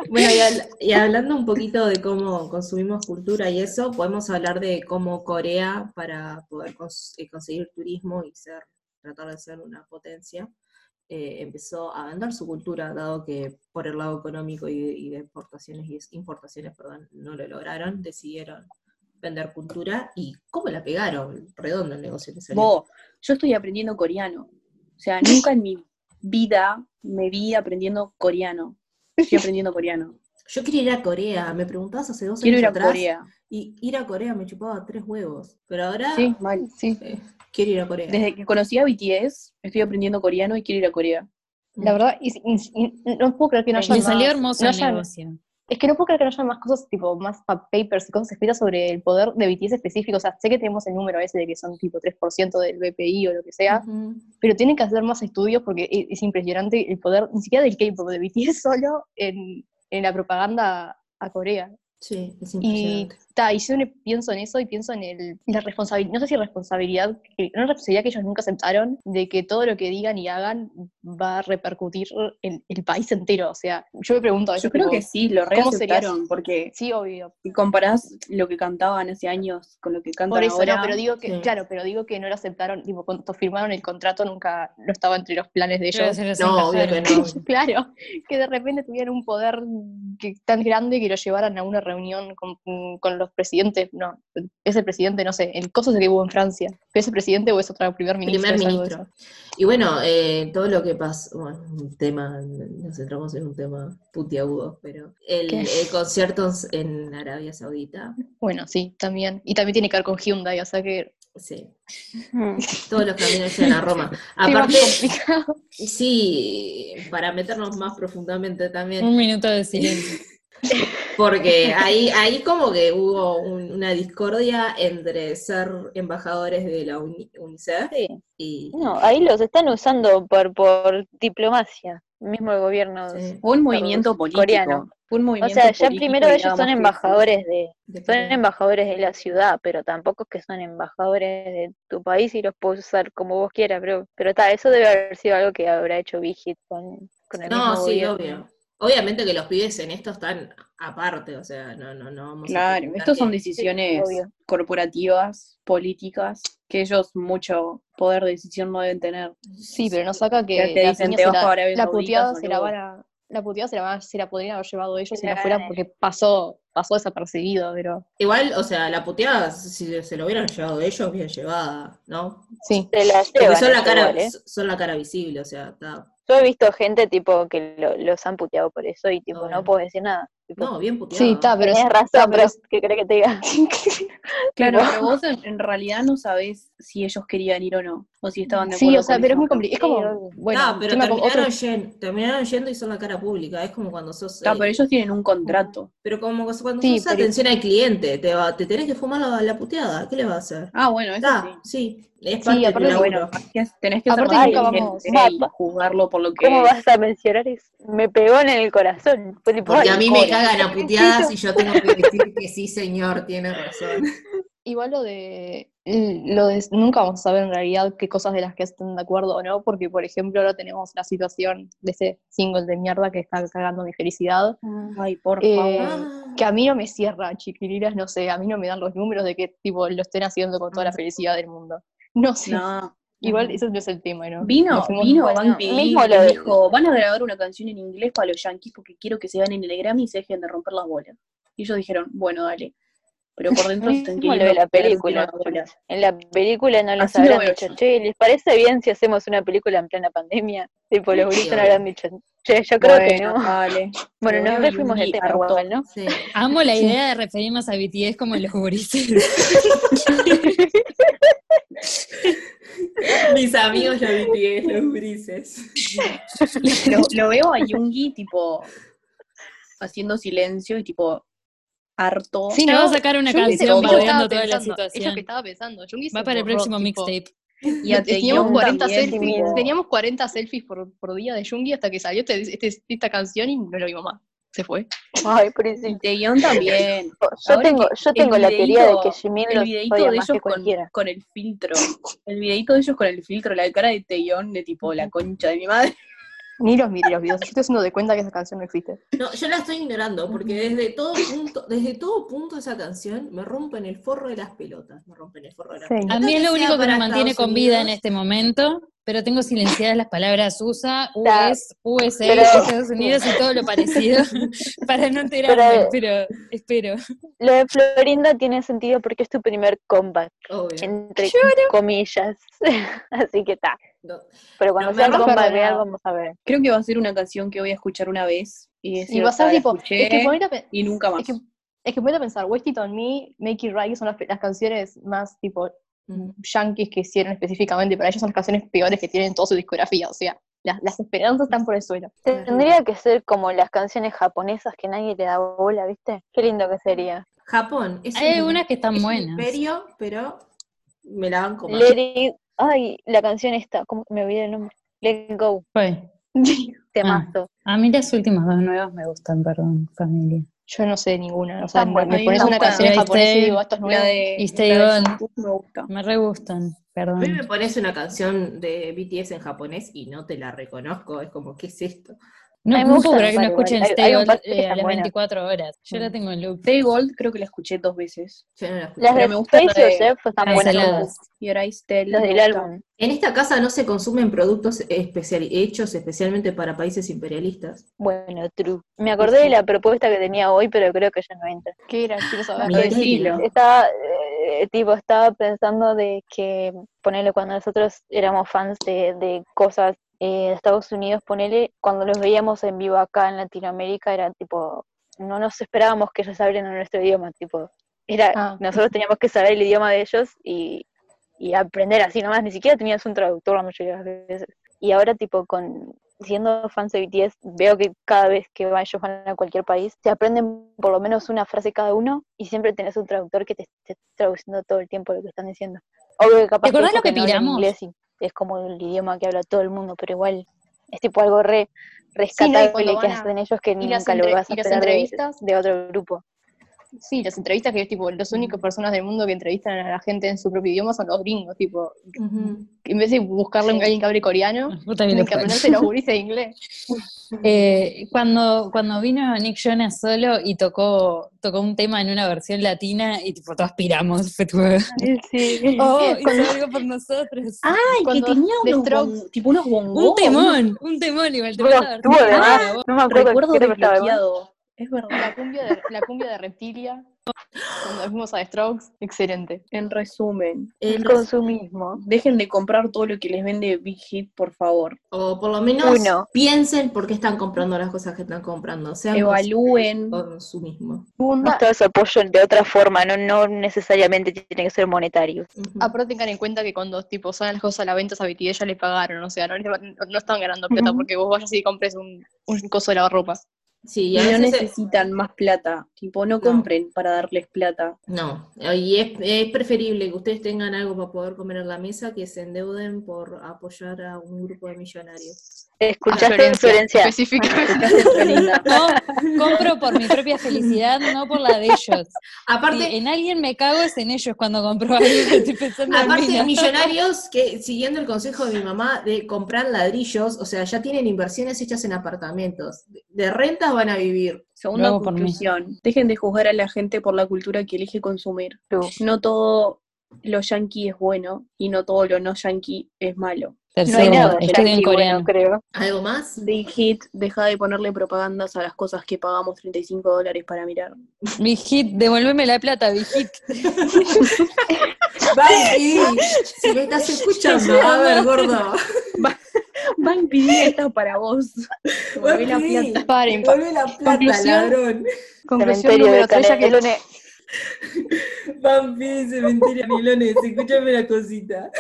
[SPEAKER 1] Bueno, y, habl- y hablando un poquito de cómo consumimos cultura y eso, podemos hablar de cómo Corea, para poder cons- eh, conseguir turismo y ser, tratar de ser una potencia, eh, empezó a vender su cultura, dado que por el lado económico y de, y de exportaciones y es- importaciones, perdón, no lo lograron, decidieron vender cultura y cómo la pegaron, redondo el negocio que salió.
[SPEAKER 2] Yo estoy aprendiendo coreano. O sea, nunca en mi vida me vi aprendiendo coreano. Estoy aprendiendo coreano.
[SPEAKER 1] Yo quería ir a Corea, me preguntabas hace dos
[SPEAKER 2] Quiero
[SPEAKER 1] años
[SPEAKER 2] ir a
[SPEAKER 1] atrás,
[SPEAKER 2] Corea.
[SPEAKER 1] y ir a Corea me chupaba tres huevos, pero ahora
[SPEAKER 2] Sí, mal.
[SPEAKER 5] Sí.
[SPEAKER 1] eh, quiero ir a Corea.
[SPEAKER 2] Desde que conocí a BTS, estoy aprendiendo coreano y quiero ir a Corea.
[SPEAKER 5] La verdad, y- y- y no puedo creer que no haya
[SPEAKER 3] Le
[SPEAKER 5] más-
[SPEAKER 3] salió hermoso
[SPEAKER 5] no
[SPEAKER 3] el
[SPEAKER 5] haya-
[SPEAKER 3] negocio.
[SPEAKER 5] Es que no puedo creer que no haya más cosas, tipo, más pa- papers y cosas escritas sobre el poder de BTS específico. O sea, sé que tenemos el número ese de que son tipo 3% del BPI o lo que sea, pero tienen que hacer más estudios porque e- es impresionante el poder, ni siquiera del K-pop, de BTS solo en, en la propaganda a Corea.
[SPEAKER 1] Sí, es impresionante.
[SPEAKER 5] Ta, y yo ne- pienso en eso y pienso en el, la responsabilidad, no sé si responsabilidad, una responsabilidad que ellos nunca aceptaron, de que todo lo que digan y hagan va a repercutir en el país entero. O sea, yo me pregunto a veces,
[SPEAKER 2] Yo creo
[SPEAKER 5] tipo,
[SPEAKER 2] que sí, lo
[SPEAKER 5] ¿cómo sería
[SPEAKER 2] reaceptaron, porque
[SPEAKER 5] Sí, obvio.
[SPEAKER 2] si comparás lo que cantaban hace años con lo que cantan
[SPEAKER 5] Por eso
[SPEAKER 2] ahora,
[SPEAKER 5] no, pero digo que,
[SPEAKER 1] Sí.
[SPEAKER 5] claro, pero digo que no lo aceptaron, tipo, cuando firmaron el contrato nunca no estaba entre los planes de ellos.
[SPEAKER 1] No, obvio que no.
[SPEAKER 5] Claro, que de repente tuvieran un poder que, tan grande que lo llevaran a una reunión con, con los presidentes, no, ese presidente, no sé, el coso que hubo en Francia, ¿ese presidente o es otro primer ministro?
[SPEAKER 1] Primer
[SPEAKER 5] es de
[SPEAKER 1] ministro. Y bueno, eh, todo lo que pasó, bueno, un tema, nos centramos en un tema putiagudo, pero el, el concierto en Arabia Saudita.
[SPEAKER 5] Bueno, sí, también. Y también tiene que ver con Hyundai, o sea que
[SPEAKER 1] sí,
[SPEAKER 4] Mm.
[SPEAKER 1] todos los caminos llegan a Roma. Aparte,
[SPEAKER 5] complicado.
[SPEAKER 1] sí, para meternos más profundamente también,
[SPEAKER 3] Un minuto de silencio.
[SPEAKER 1] Porque ahí, ahí como que hubo un- una discordia entre ser embajadores de la Uni- UNICEF
[SPEAKER 4] Sí.
[SPEAKER 1] y...
[SPEAKER 4] No, ahí los están usando por, por diplomacia, mismo el gobierno.
[SPEAKER 1] Sí,
[SPEAKER 2] fue un movimiento político.
[SPEAKER 4] coreano.
[SPEAKER 2] Fue un
[SPEAKER 4] O
[SPEAKER 2] movimiento
[SPEAKER 4] sea, ya primero ellos son embajadores de,
[SPEAKER 1] de
[SPEAKER 4] son embajadores de la ciudad, pero tampoco es que son embajadores de tu país y los puedes usar como vos quieras, pero, pero está, eso debe haber sido algo que habrá hecho Vigit con, con el
[SPEAKER 1] No,
[SPEAKER 4] mismo
[SPEAKER 1] sí,
[SPEAKER 4] gobierno.
[SPEAKER 1] obvio. Obviamente que los pibes en esto están aparte, o sea, no, no, no vamos a
[SPEAKER 2] Claro,
[SPEAKER 1] pretender
[SPEAKER 2] estos son decisiones corporativas, políticas, que ellos mucho poder de decisión no deben tener.
[SPEAKER 5] Sí, pero no saca que
[SPEAKER 2] te
[SPEAKER 5] la,
[SPEAKER 2] dicen, te
[SPEAKER 5] se
[SPEAKER 2] vas
[SPEAKER 5] la,
[SPEAKER 2] para
[SPEAKER 5] la puteada se la van a, la puteada se la, se la podrían haber llevado ellos si no
[SPEAKER 4] la
[SPEAKER 5] fuera porque pasó, pasó desapercibido, pero
[SPEAKER 1] Igual, o sea, la puteada, si se lo hubieran llevado ellos, bien llevada, ¿no?
[SPEAKER 5] sí.
[SPEAKER 4] Se la
[SPEAKER 1] Porque son la cara,
[SPEAKER 4] igual, ¿eh?
[SPEAKER 1] son la cara visible, o sea, está...
[SPEAKER 4] Yo he visto gente tipo que lo- los han puteado por eso y tipo no puedo decir nada.
[SPEAKER 1] No, bien puteado.
[SPEAKER 5] Sí, está, pero es-
[SPEAKER 4] Tenés razón, pero
[SPEAKER 5] pero es-
[SPEAKER 4] ¿qué crees que te diga?
[SPEAKER 2] Claro, pero vos en, en realidad no sabés si ellos querían ir o no, o si estaban de
[SPEAKER 5] Sí,
[SPEAKER 2] acuerdo.
[SPEAKER 5] o sea,
[SPEAKER 2] con
[SPEAKER 5] pero es muy
[SPEAKER 2] no.
[SPEAKER 5] complicado. Es como,
[SPEAKER 4] Sí,
[SPEAKER 5] bueno,
[SPEAKER 1] Ah, pero terminaron,
[SPEAKER 5] otro-
[SPEAKER 1] yen- terminaron yendo y son la cara pública. Es como cuando sos.
[SPEAKER 2] Está,
[SPEAKER 1] eh,
[SPEAKER 2] pero ellos tienen un contrato.
[SPEAKER 1] pero como cuando
[SPEAKER 5] Sí,
[SPEAKER 1] sos
[SPEAKER 5] pero-
[SPEAKER 1] atención al cliente, te, va, te tenés que fumar la, la puteada. ¿Qué le va a hacer?
[SPEAKER 2] Ah, bueno, eso
[SPEAKER 1] Está,
[SPEAKER 2] sí.
[SPEAKER 1] sí. Es
[SPEAKER 5] Sí,
[SPEAKER 1] parte
[SPEAKER 5] aparte-.
[SPEAKER 2] Bueno, tenés que ser
[SPEAKER 5] Aparte
[SPEAKER 4] nunca
[SPEAKER 5] vamos-
[SPEAKER 2] y juzgarlo por lo que
[SPEAKER 4] ¿Cómo
[SPEAKER 2] es.
[SPEAKER 4] vas a mencionar eso? Me pegó en el corazón. Fue tipo,
[SPEAKER 1] Porque a mí me. Cagan a puteadas y yo tengo que decir que sí, señor, tiene razón.
[SPEAKER 5] Igual lo de, lo de nunca vamos a saber en realidad qué cosas de las que estén de acuerdo o no, porque por ejemplo ahora tenemos la situación de ese single de mierda que está cagando mi felicidad,
[SPEAKER 2] Ay, por
[SPEAKER 5] Eh,
[SPEAKER 2] favor.
[SPEAKER 5] que a mí no me cierra, chiquilinas, no sé, a mí no me dan los números de que tipo lo estén haciendo con toda la felicidad del mundo. No sé,
[SPEAKER 2] No.
[SPEAKER 5] Igual ese no es el tema, ¿no?
[SPEAKER 2] Vino, vino Van
[SPEAKER 4] mismo
[SPEAKER 2] y
[SPEAKER 4] lo de-
[SPEAKER 2] dijo, van a grabar una canción en inglés para los yankees porque quiero que se ganen el Grammy y se dejen de romper las bolas. Y ellos dijeron, bueno, dale. Pero por dentro se están
[SPEAKER 4] lo de la película. En la película no les habrán dicho, che, ¿les parece bien si hacemos una película en plena pandemia? Tipo, los gritos no habrán dicho, che, yo creo que
[SPEAKER 2] Bueno,
[SPEAKER 4] no. Bueno, nos refuimos del
[SPEAKER 2] y
[SPEAKER 4] tema igual, ¿no?
[SPEAKER 1] Sí.
[SPEAKER 3] Amo la idea de referirnos a BTS como los gurises.
[SPEAKER 1] Mis amigos los BTS, los grises.
[SPEAKER 2] Lo, lo veo a Yungi, tipo, haciendo silencio y, tipo, harto.
[SPEAKER 5] Sí, no,
[SPEAKER 3] va a sacar una
[SPEAKER 5] Jungi
[SPEAKER 3] canción toda la
[SPEAKER 5] pensando, Es lo
[SPEAKER 3] situación.
[SPEAKER 5] que estaba pensando. Jungi
[SPEAKER 3] Va para el próximo mixtape.
[SPEAKER 2] Y
[SPEAKER 5] Teníamos
[SPEAKER 2] Taeyong
[SPEAKER 5] 40
[SPEAKER 2] también,
[SPEAKER 5] selfies, teníamos 40 selfies por, por día de Jungi hasta que salió este- este- esta canción y no lo vimos más. Se fue.
[SPEAKER 4] Ay, pobrecito.
[SPEAKER 2] Taeyong también.
[SPEAKER 4] Yo
[SPEAKER 2] Ahora
[SPEAKER 4] tengo, yo tengo la teoría de que Jimin
[SPEAKER 2] El videito de ellos con, el filtro. El videito de ellos con el filtro, la cara de Taeyong de tipo la concha de mi madre.
[SPEAKER 5] Ni los miré los videos. Yo estoy haciendo de cuenta que esa canción no existe.
[SPEAKER 1] No, yo la estoy ignorando porque desde todo punto, desde todo punto esa canción me rompen el forro de las pelotas. Me rompen el forro de las
[SPEAKER 4] Sí.
[SPEAKER 1] pelotas.
[SPEAKER 3] A mí es lo único que me mantiene
[SPEAKER 1] Estados
[SPEAKER 3] con vida en este momento, pero tengo silenciadas las palabras USA, US, USA,
[SPEAKER 4] pero-
[SPEAKER 3] Estados Unidos y todo lo parecido para no enterarme, pero espero.
[SPEAKER 4] Lo de Florinda tiene sentido porque es tu primer comeback,
[SPEAKER 1] Obvio.
[SPEAKER 4] entre comillas. Así que está.
[SPEAKER 1] No.
[SPEAKER 4] Pero cuando
[SPEAKER 1] No,
[SPEAKER 4] sea
[SPEAKER 5] rompe
[SPEAKER 4] real, vamos a ver.
[SPEAKER 2] Creo que va a ser una canción que voy a escuchar una vez y decir,
[SPEAKER 5] Y va a ser
[SPEAKER 2] "Ah,
[SPEAKER 5] tipo.
[SPEAKER 2] escuché",
[SPEAKER 5] Es que ponete a pe-
[SPEAKER 2] y nunca más.
[SPEAKER 5] Es que, es que ponete a pensar, Waste It On Me, Make It Right, que son las, las canciones más tipo
[SPEAKER 1] Ujú.
[SPEAKER 5] yankees que hicieron específicamente para ellos, son las canciones peores que tienen en toda su discografía. O sea, las, las esperanzas están por el suelo.
[SPEAKER 4] Tendría que ser como las canciones japonesas que nadie le da bola, ¿viste? Qué lindo que sería.
[SPEAKER 1] Japón. Es
[SPEAKER 3] Hay
[SPEAKER 1] un-
[SPEAKER 3] algunas que están
[SPEAKER 1] es
[SPEAKER 3] buenas.
[SPEAKER 1] imperio, pero me la van como.
[SPEAKER 4] Let it- Ay, la canción esta, ¿cómo me olvidé el nombre? Let Go,
[SPEAKER 3] Fue.
[SPEAKER 4] temazo.
[SPEAKER 3] A mí las últimas dos nuevas me gustan, perdón, familia.
[SPEAKER 5] Yo no sé ninguna. O sea, me, pones una canción en japonés y
[SPEAKER 3] está.
[SPEAKER 5] digo, esto es nuevo.
[SPEAKER 2] La de,
[SPEAKER 3] Y Stay
[SPEAKER 2] la de
[SPEAKER 3] On.
[SPEAKER 2] Jungkook me gusta.
[SPEAKER 3] Me re gustan,
[SPEAKER 1] A mí
[SPEAKER 3] perdón.
[SPEAKER 1] me pones una canción de BTS en japonés y no te la reconozco. Es como, ¿qué es esto?
[SPEAKER 3] No, no
[SPEAKER 4] gusta
[SPEAKER 3] puedo creer que no escuchen.
[SPEAKER 4] Hay-
[SPEAKER 3] Stay
[SPEAKER 4] hay
[SPEAKER 3] eh, a las
[SPEAKER 4] buenas.
[SPEAKER 3] 24 horas. Yo la
[SPEAKER 1] Mm.
[SPEAKER 3] tengo en loop.
[SPEAKER 2] Stay Gold creo que la escuché dos veces.
[SPEAKER 1] Yo no la escuché.
[SPEAKER 4] Las
[SPEAKER 2] Pero
[SPEAKER 4] de
[SPEAKER 2] me gusta
[SPEAKER 4] Space Joseph están buenas.
[SPEAKER 2] Y ahora Stell.
[SPEAKER 4] Las
[SPEAKER 2] me
[SPEAKER 4] del álbum.
[SPEAKER 1] En esta casa no se consumen productos especial, hechos especialmente para países imperialistas.
[SPEAKER 4] Bueno, true. Me acordé de la propuesta que tenía hoy, pero creo que ya no entra.
[SPEAKER 5] ¿Qué era? Quiero saber.
[SPEAKER 4] Estaba, eh, tipo, estaba pensando de que, ponele, cuando nosotros éramos fans de, de cosas eh, de Estados Unidos, ponele, cuando los veíamos en vivo acá en Latinoamérica, era tipo, no nos esperábamos que ellos hablen en nuestro idioma, tipo, era,
[SPEAKER 5] Ah.
[SPEAKER 4] nosotros teníamos que saber el idioma de ellos y, y aprender así nomás, ni siquiera tenías un traductor la mayoría de las veces. Y ahora, tipo, con siendo fans de BTS, veo que cada vez que va- ellos van a cualquier país, se aprenden por lo menos una frase cada uno y siempre tenés un traductor que te esté traduciendo todo el tiempo lo que están diciendo. Obvio que capaz
[SPEAKER 3] ¿Te acordás
[SPEAKER 4] que
[SPEAKER 3] lo que piramos?
[SPEAKER 4] inglés y es como el idioma que habla todo el mundo, pero igual es tipo algo re
[SPEAKER 5] Sí, no,
[SPEAKER 4] rescatable
[SPEAKER 5] cuando
[SPEAKER 4] que
[SPEAKER 5] a-
[SPEAKER 4] hacen ellos que nunca lo vas a esperar de, de otro grupo.
[SPEAKER 5] Sí, las entrevistas que es tipo, las únicas personas del mundo que entrevistan a la gente en su propio idioma son los gringos, tipo, en vez de buscarle a
[SPEAKER 4] Sí.
[SPEAKER 5] alguien que hable coreano, tienen que aprenderse los gurises de inglés.
[SPEAKER 3] Eh, cuando, cuando vino Nick Jonas solo y tocó, tocó un tema en una versión latina y tipo todos piramos, fue tipo,
[SPEAKER 4] Sí.
[SPEAKER 3] oh, hizo algo por nosotros.
[SPEAKER 2] Ay, que tenía unos,
[SPEAKER 5] Strokes-
[SPEAKER 2] tipo unos bongos.
[SPEAKER 3] un temón, un temón igual, te
[SPEAKER 4] Bueno,
[SPEAKER 3] vas a ver voz.
[SPEAKER 4] No me acuerdo
[SPEAKER 2] Recuerdo Es verdad.
[SPEAKER 5] La cumbia de, la cumbia de Reptilia, cuando fuimos a The Strokes, excelente.
[SPEAKER 2] En resumen,
[SPEAKER 1] El-
[SPEAKER 4] Consumismo.
[SPEAKER 2] dejen de comprar todo lo que les vende Big Hit, por favor.
[SPEAKER 1] o por lo menos
[SPEAKER 4] Uno.
[SPEAKER 1] piensen por qué están comprando las cosas que están comprando. Sean
[SPEAKER 2] Evalúen.
[SPEAKER 1] consumismo.
[SPEAKER 5] Segunda,
[SPEAKER 4] Mostrado su apoyo de otra forma, no, no necesariamente tiene que ser monetario.
[SPEAKER 1] Ujú.
[SPEAKER 5] aparte tengan en cuenta que cuando tipo salen las cosas a la venta a BTS ya les pagaron, o sea, no, no, no están ganando plata porque vos vayas y compres un, un coso de lavarropa.
[SPEAKER 1] Sí, y
[SPEAKER 2] no necesitan más plata. Tipo, no compren para darles plata.
[SPEAKER 1] No, y es, es preferible que ustedes tengan algo para poder comer en la mesa que se endeuden por apoyar a un grupo de millonarios.
[SPEAKER 4] ¿Escuchaste,
[SPEAKER 5] Florencia,
[SPEAKER 4] Florencia?
[SPEAKER 5] específicamente.
[SPEAKER 3] No, compro por mi propia felicidad, no por la de ellos.
[SPEAKER 1] Aparte,
[SPEAKER 3] Si en alguien me cago es en ellos cuando compro algo. Estoy pensando en mí,
[SPEAKER 1] Aparte,
[SPEAKER 3] ¿no?
[SPEAKER 1] millonarios que, siguiendo el consejo de mi mamá de comprar ladrillos, o sea, ya tienen inversiones hechas en apartamentos. De- De rentas van a vivir.
[SPEAKER 2] Segunda conclusión. Dejen de juzgar a la gente por la cultura que elige consumir. No todo lo yankee es bueno y no todo lo no yankee es malo.
[SPEAKER 4] No hay
[SPEAKER 3] Tercero,
[SPEAKER 4] nada
[SPEAKER 3] en
[SPEAKER 4] yankee
[SPEAKER 3] coreano.
[SPEAKER 4] bueno, creo.
[SPEAKER 1] ¿Algo más?
[SPEAKER 2] Big Hit, deja de ponerle propagandas a las cosas que pagamos 35 dólares para mirar.
[SPEAKER 3] Big hit, devuélveme la plata, Big hit.
[SPEAKER 1] Banqui, si me estás escuchando, a ver, gordo.
[SPEAKER 2] Van pidiendo esto para vos. Devolvé la plata.
[SPEAKER 5] Paren,
[SPEAKER 1] la plata,
[SPEAKER 5] Conclusión.
[SPEAKER 1] ladrón.
[SPEAKER 5] conclusión número
[SPEAKER 4] de
[SPEAKER 5] 3, ya que
[SPEAKER 4] Canelones.
[SPEAKER 1] Vampi, cementerio, Nilones, escúchame la cosita.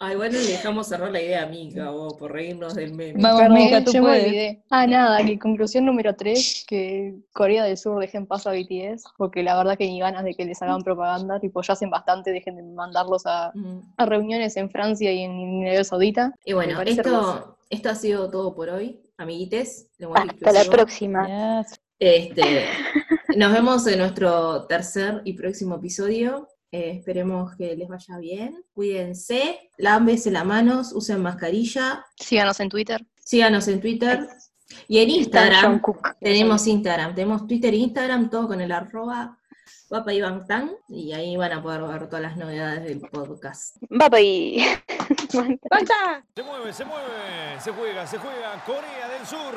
[SPEAKER 1] Ay, bueno, le dejamos cerrar la idea a Mica, vos, por reírnos del meme.
[SPEAKER 3] Vamos,
[SPEAKER 5] Perdón,
[SPEAKER 3] Mica, tú
[SPEAKER 5] yo me
[SPEAKER 3] puedes.
[SPEAKER 5] olvidé. Ah, nada, que conclusión número 3, que Corea del Sur dejen paso a BTS, porque la verdad que ni ganas de que les hagan propaganda, tipo, ya hacen bastante, dejen de mandarlos a,
[SPEAKER 1] Mm.
[SPEAKER 5] a reuniones en Francia y en Arabia Saudita.
[SPEAKER 1] Y bueno, esto,
[SPEAKER 5] hermoso.
[SPEAKER 1] esto ha sido todo por hoy, amiguites.
[SPEAKER 4] Hasta la próxima.
[SPEAKER 3] Yes.
[SPEAKER 1] Este, nos vemos en nuestro tercer y próximo episodio. Eh, esperemos que les vaya bien. Cuídense, lávense las manos, usen mascarilla,
[SPEAKER 5] Síganos en Twitter.
[SPEAKER 1] síganos en Twitter y en Instagram. Tenemos Instagram, tenemos Twitter e Instagram, todo con el arroba y Bangtan, y ahí van a poder ver todas las novedades del podcast.
[SPEAKER 4] Va y
[SPEAKER 6] Se mueve, se mueve, se juega, se juega. Corea del Sur,